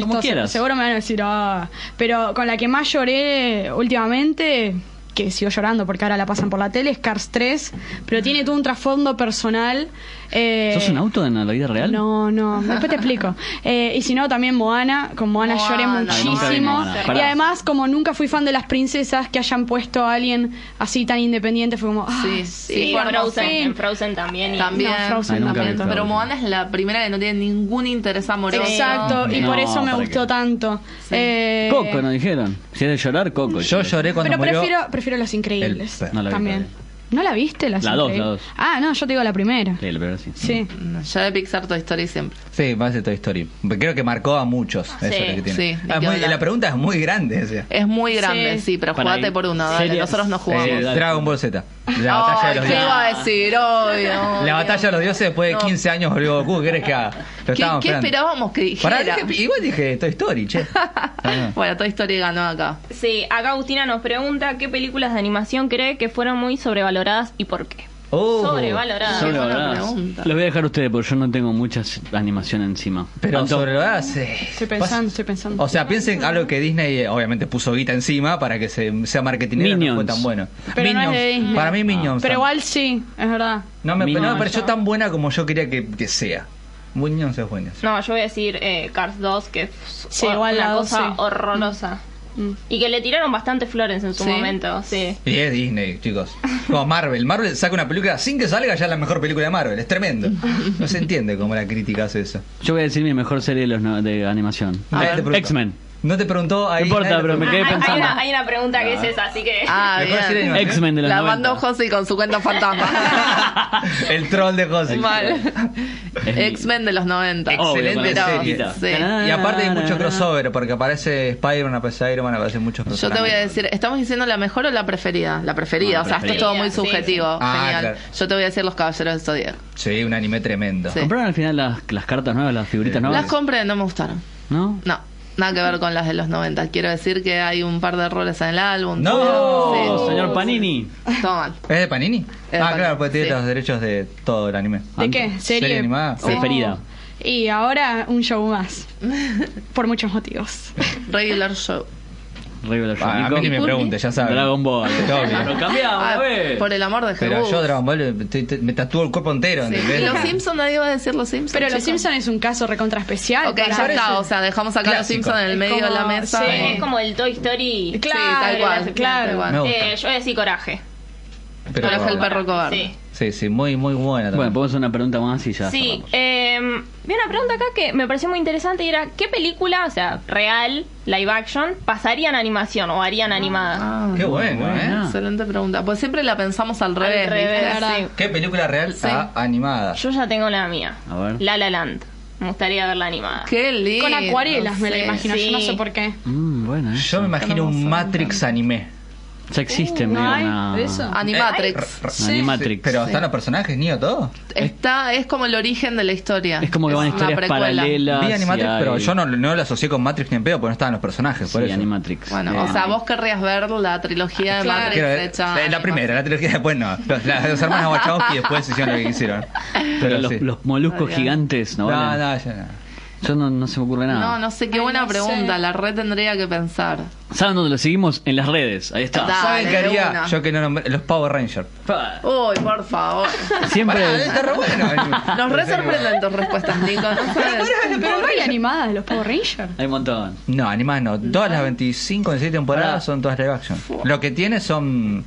Como esto se- quieras. seguro me van a decir, ah, pero con la que más lloré últimamente, que sigo llorando porque ahora la pasan por la tele, es Cars 3, pero tiene todo un trasfondo personal Eh, ¿Sos un auto en la vida real? No, no, después te explico. Eh, y si no, también Moana. Con Moana, Moana. lloré muchísimo. Moana. Y además, como nunca fui fan de las princesas, que hayan puesto a alguien así tan independiente, fue como. ah, Sí, Sí, sí, en Frozen, sí. en Frozen también. y- También, No, Frozen Ay, nunca también. vi Frozen. pero Moana es la primera que no tiene ningún interés amoroso. Exacto, y No, por eso me ¿para gustó qué? tanto. Eh, Coco, nos dijeron. Si es de llorar, Coco. Yo lloré cuando Pero murió. prefiero, prefiero Los Increíbles. El- No la vi también. ¿No la viste? Las La dos, la dos. Ah, no, yo te digo la primera. Sí, la primera sí. Sí. Ya de Pixar Toy Story siempre. Sí, más de Toy Story. Creo que marcó a muchos. Eso es lo que tiene. sí, Ah, muy- la pregunta es muy grande. o sea. Es muy grande, Sí. sí, pero Para jugate por uno, dale, nosotros no jugamos. Eh. Dragon Ball Z. La batalla de los ¿Qué iba a dioses. decir? Obvio, La obvio. batalla de los dioses después de No. 15 años volvió Goku. ¿Qué querés que haga? Lo ¿Qué, estábamos qué esperando. esperábamos que dijera? Pará, dije- igual dije Toy Story, che. Ah. bueno, Toy Story ganó acá. Sí, acá Agustina nos pregunta qué películas de animación cree que fueron muy sobrevaloradas y por qué. Oh. Sobrevaloradas. Qué buena Sobrevaloradas. pregunta. Los voy a dejar a ustedes porque yo no tengo mucha animación encima. Pero Tanto- sobre lo sí. Estoy pensando, estoy pensando. O sea, piensen algo que Disney eh, obviamente puso guita encima para que se, sea marketinero no Minions. fue tan bueno. Pero no es de Disney. Para mí Minions. Pero igual sí, es verdad. no me, no me pareció tan buena como yo quería que, que sea. Minions es buena. No, yo voy a decir eh, Cars 2, que es Sí, igual una cosa sí. horrorosa. Mm. Y que le tiraron bastante flores en su ¿Sí? momento, sí. Y es Disney, chicos. Como Marvel. Marvel saca una película sin que salga ya es la mejor película de Marvel. Es tremendo. No se entiende cómo la crítica hace eso. Yo voy a decir mi mejor serie de, los no- de animación. X-Men. No te preguntó ahí. No importa, pero me Ah, quedé hay pensando. una, hay una pregunta que es esa, así que... Ah, de bien. X-Men de los La 90. mandó José con su cuenta fantasma. El troll de José. Mal. X-Men de los 90. Excelente serie. Sí. Y aparte hay mucho crossover, porque aparece Spider-Man, aparece Iron Man, aparecen muchos Yo personajes. te voy a decir, ¿estamos diciendo la mejor o la preferida? La preferida, Ah, o sea, esto es todo muy subjetivo. sí. Ah, Genial. claro. Yo te voy a decir Los Caballeros del Zodíaco. Sí, un anime tremendo. Sí. ¿Compraron al final las, las cartas nuevas, las figuritas Sí. nuevas? Las compré, no me gustaron. ¿No? No, nada que ver con las de los 90. Quiero decir que hay un par de errores en el álbum. No. Sí. señor Panini. Todo mal. ¿Es de Panini? ah, Panini, claro, porque tiene sí. los derechos de todo el anime. ¿De qué? Serie Serie. animada. Oh. Preferida. Y ahora un show más. Por muchos motivos. Regular show. Regular Show. Ah, a mí ni me pregunte, ya sabes. Dragon Ball. Lo cambiamos, Ah, ver. por el amor de Pero Jesús. yo Dragon Ball te- te- me tatúo el cuerpo entero, Sí. ¿entendés? Los Simpsons, nadie va a decir los Simpsons. Pero Los. Simpsons es un caso recontra especial. Ok, ya está. O sea, dejamos acá los. Simpsons en el medio de la como- mesa. sí. Es como el Toy Story... Claro, Sí, tal cual, claro. tal cual. Me gusta. Eh, yo voy a decir Coraje. Pero- Coraje el perro cobarde. Sí. Sí, sí, muy, muy buena también. Bueno, podemos hacer una pregunta más y ya. Sí, eh, vi una pregunta acá que me pareció muy interesante y era ¿qué película, o sea, real, live action, pasaría en animación o harían animada? Ah, Qué bueno. ¿eh? Excelente pregunta. Pues siempre la pensamos al revés. ¿Qué película real Sí. ah, animada? Yo ya tengo la mía. A ver. La La Land. Me gustaría verla animada. Qué lindo. Con acuarelas me la sí. imagino. Yo no sé por qué. Mm, bueno. Yo me imagino un Matrix anime. Ya existe Uh, medio ¿no hay una... eso? Animatrix. Sí. Animatrix. Pero Sí. están los personajes, ni o todo. Está, es como el origen de la historia. Es como que van historias paralelas. Vi Animatrix, hay- pero yo no, no lo asocié con Matrix ni en pedo porque no estaban los personajes, por Sí, eso. Animatrix. Bueno, Sí. o sea, vos querrías ver la trilogía de Claro. Matrix ver- hecha. eh, la primera, la trilogía después no. Los, las dos hermanas Wachowski después hicieron lo que quisieron. Pero los, sí. los moluscos gigantes, ¿no? No, valen? no, ya no. Yo no, no se me ocurre nada. No, no sé, qué Ay, buena no pregunta. sé. La red tendría que pensar. ¿Saben dónde lo seguimos? En las redes. Ahí está. Da. ¿Saben Dale, qué haría? una. Yo que no nombré, los Power Rangers. Uy, por favor. Siempre. Pará, está re bueno. Nos re sorprenden tus respuestas, Nico. ¿no sabes? Pero no hay animadas de los Power Rangers. Hay un montón. No, animadas no. Todas las 25 en 6 temporadas Pará. son todas live action. Lo que tiene son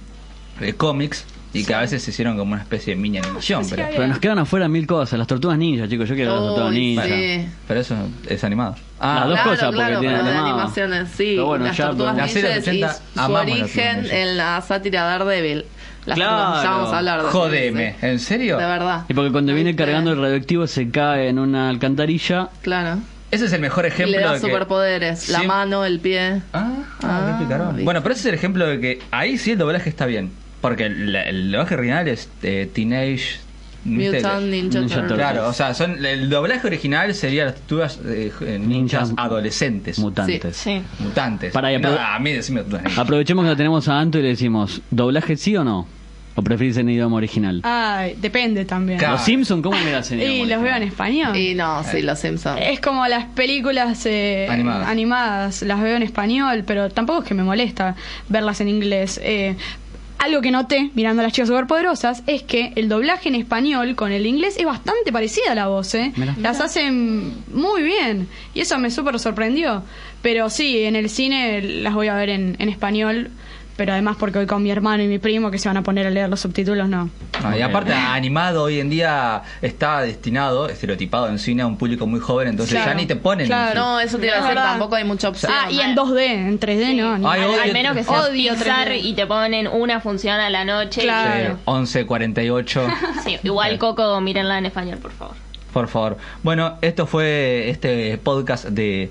eh, cómics y que a veces se hicieron como una especie de mini animación. Sí, Pero, Pero nos quedan afuera mil cosas. Las tortugas ninja, chicos. Yo quiero las tortugas ninja. sí. pero eso es animado. Las dos claro, cosas, porque claro, tiene pero de animado. animaciones, sí. Pero bueno, las ya, tortugas pero- Las series ninjas 80 y su las origen en la sátira Daredevil. Las Claro. tortugas, ya vamos a hablar de Jodeme, sí. ¿en serio? De verdad. Y porque cuando viene cargando el radioactivo se cae en una alcantarilla. Claro. Ese es el mejor Y ejemplo le da de que... superpoderes. La Sí. mano, el pie. Ah, Ah, ah, qué picarón. viste. Bueno, pero ese es el ejemplo de que ahí sí el doblaje está bien. Porque el, el doblaje original es eh, Teenage... Mutant Ninja, Ninja Turtles. Claro, o sea, son el doblaje original sería las tortugas eh, ninjas adolescentes. Mutantes. Sí. mutantes. Para, no, a mí decime. Aprovechemos que lo tenemos a Anto y le decimos, ¿doblaje sí o no? ¿O preferís en idioma original? Ay, depende también. Claro. ¿Los Simpsons cómo me das en idioma Y los veo en original? español. Y no, sí, los Simpsons. Es como las películas eh, Animadas. animadas, las veo en español, pero tampoco es que me molesta verlas en inglés. Eh, algo que noté mirando a las chicas superpoderosas es que el doblaje en español con el inglés es bastante parecida a la voz, ¿eh? Mirá. Las hacen muy bien y eso me súper sorprendió. Pero sí, en el cine las voy a ver en, en español, pero además porque voy con mi hermano y mi primo que se van a poner a leer los subtítulos, no. Ah, y aparte, animado hoy en día está destinado, estereotipado en cine a un público muy joven, entonces Claro, ya ni te ponen. claro. No, eso te iba a decir, tampoco hay mucha opción. Ah, y en 2D, en 3D no. Ay, Al, odio- al menos que sea odio Pixar 3D. y te ponen una función a la noche. Claro. Sí, 11.48. Sí, igual Coco, mírenla en español, por favor. Por favor. Bueno, esto fue este podcast de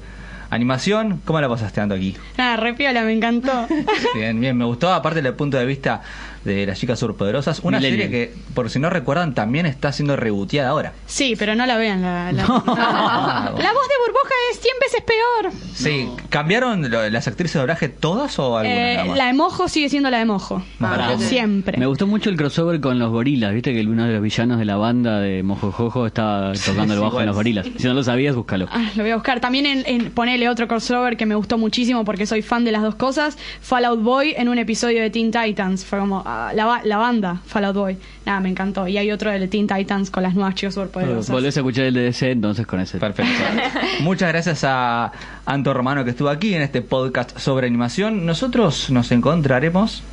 animación. ¿Cómo la pasaste Ando aquí? Nada, re piola, me encantó. Bien, bien, me gustó, aparte del punto de vista de las chicas superpoderosas, una Millennial. serie que, por si no recuerdan, también está siendo reboteada ahora. Sí, pero no la vean. La, la- Ah, La voz de burbuja es 100 veces peor. Sí, ¿cambiaron lo- las actrices de doblaje todas o algunas Eh, nada más? la de mojo sigue siendo la de mojo. Ah, Bravo. Siempre. Me gustó mucho el crossover con los gorilas, viste que uno de los villanos de la banda de Mojojojo estaba tocando el bajo en los gorilas. Si no lo sabías, búscalo. Ah, lo voy a buscar. También en, en ponele otro crossover que me gustó muchísimo porque soy fan de las dos cosas. Fallout Boy en un episodio de Teen Titans. Fue como la, ba- la banda Fallout Boy. Nada, me encantó. Y hay otro de Teen Titans con las nuevas chicas superpoderosas. Volvés a escuchar el DDC entonces con ese. Perfecto. Muchas gracias a Anto Romano que estuvo aquí en este podcast sobre animación. Nosotros nos encontraremos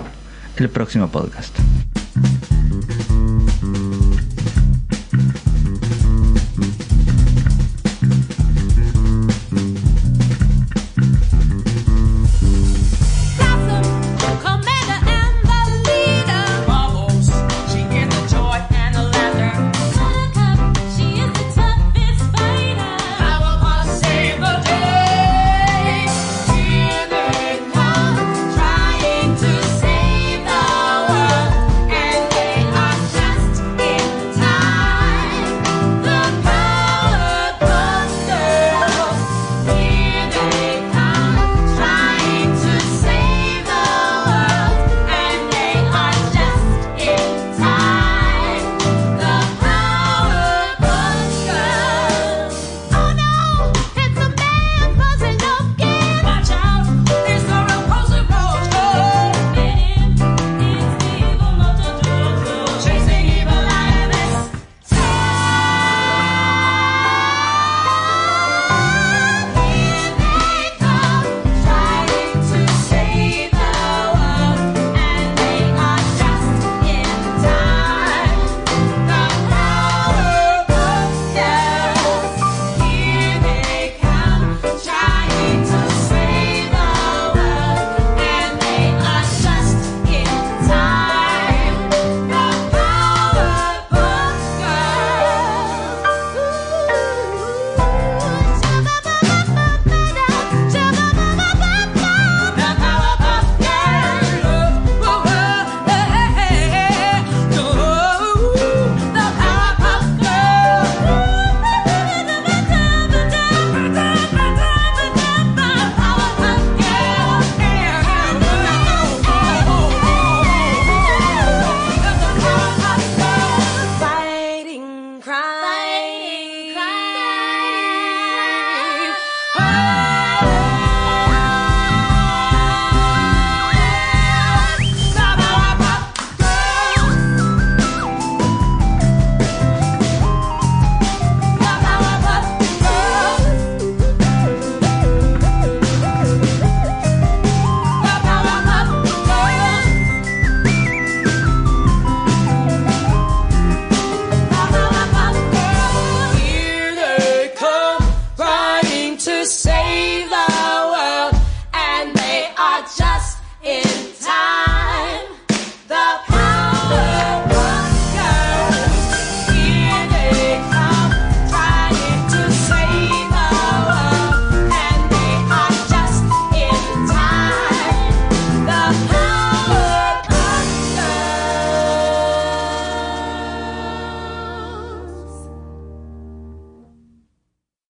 el próximo podcast.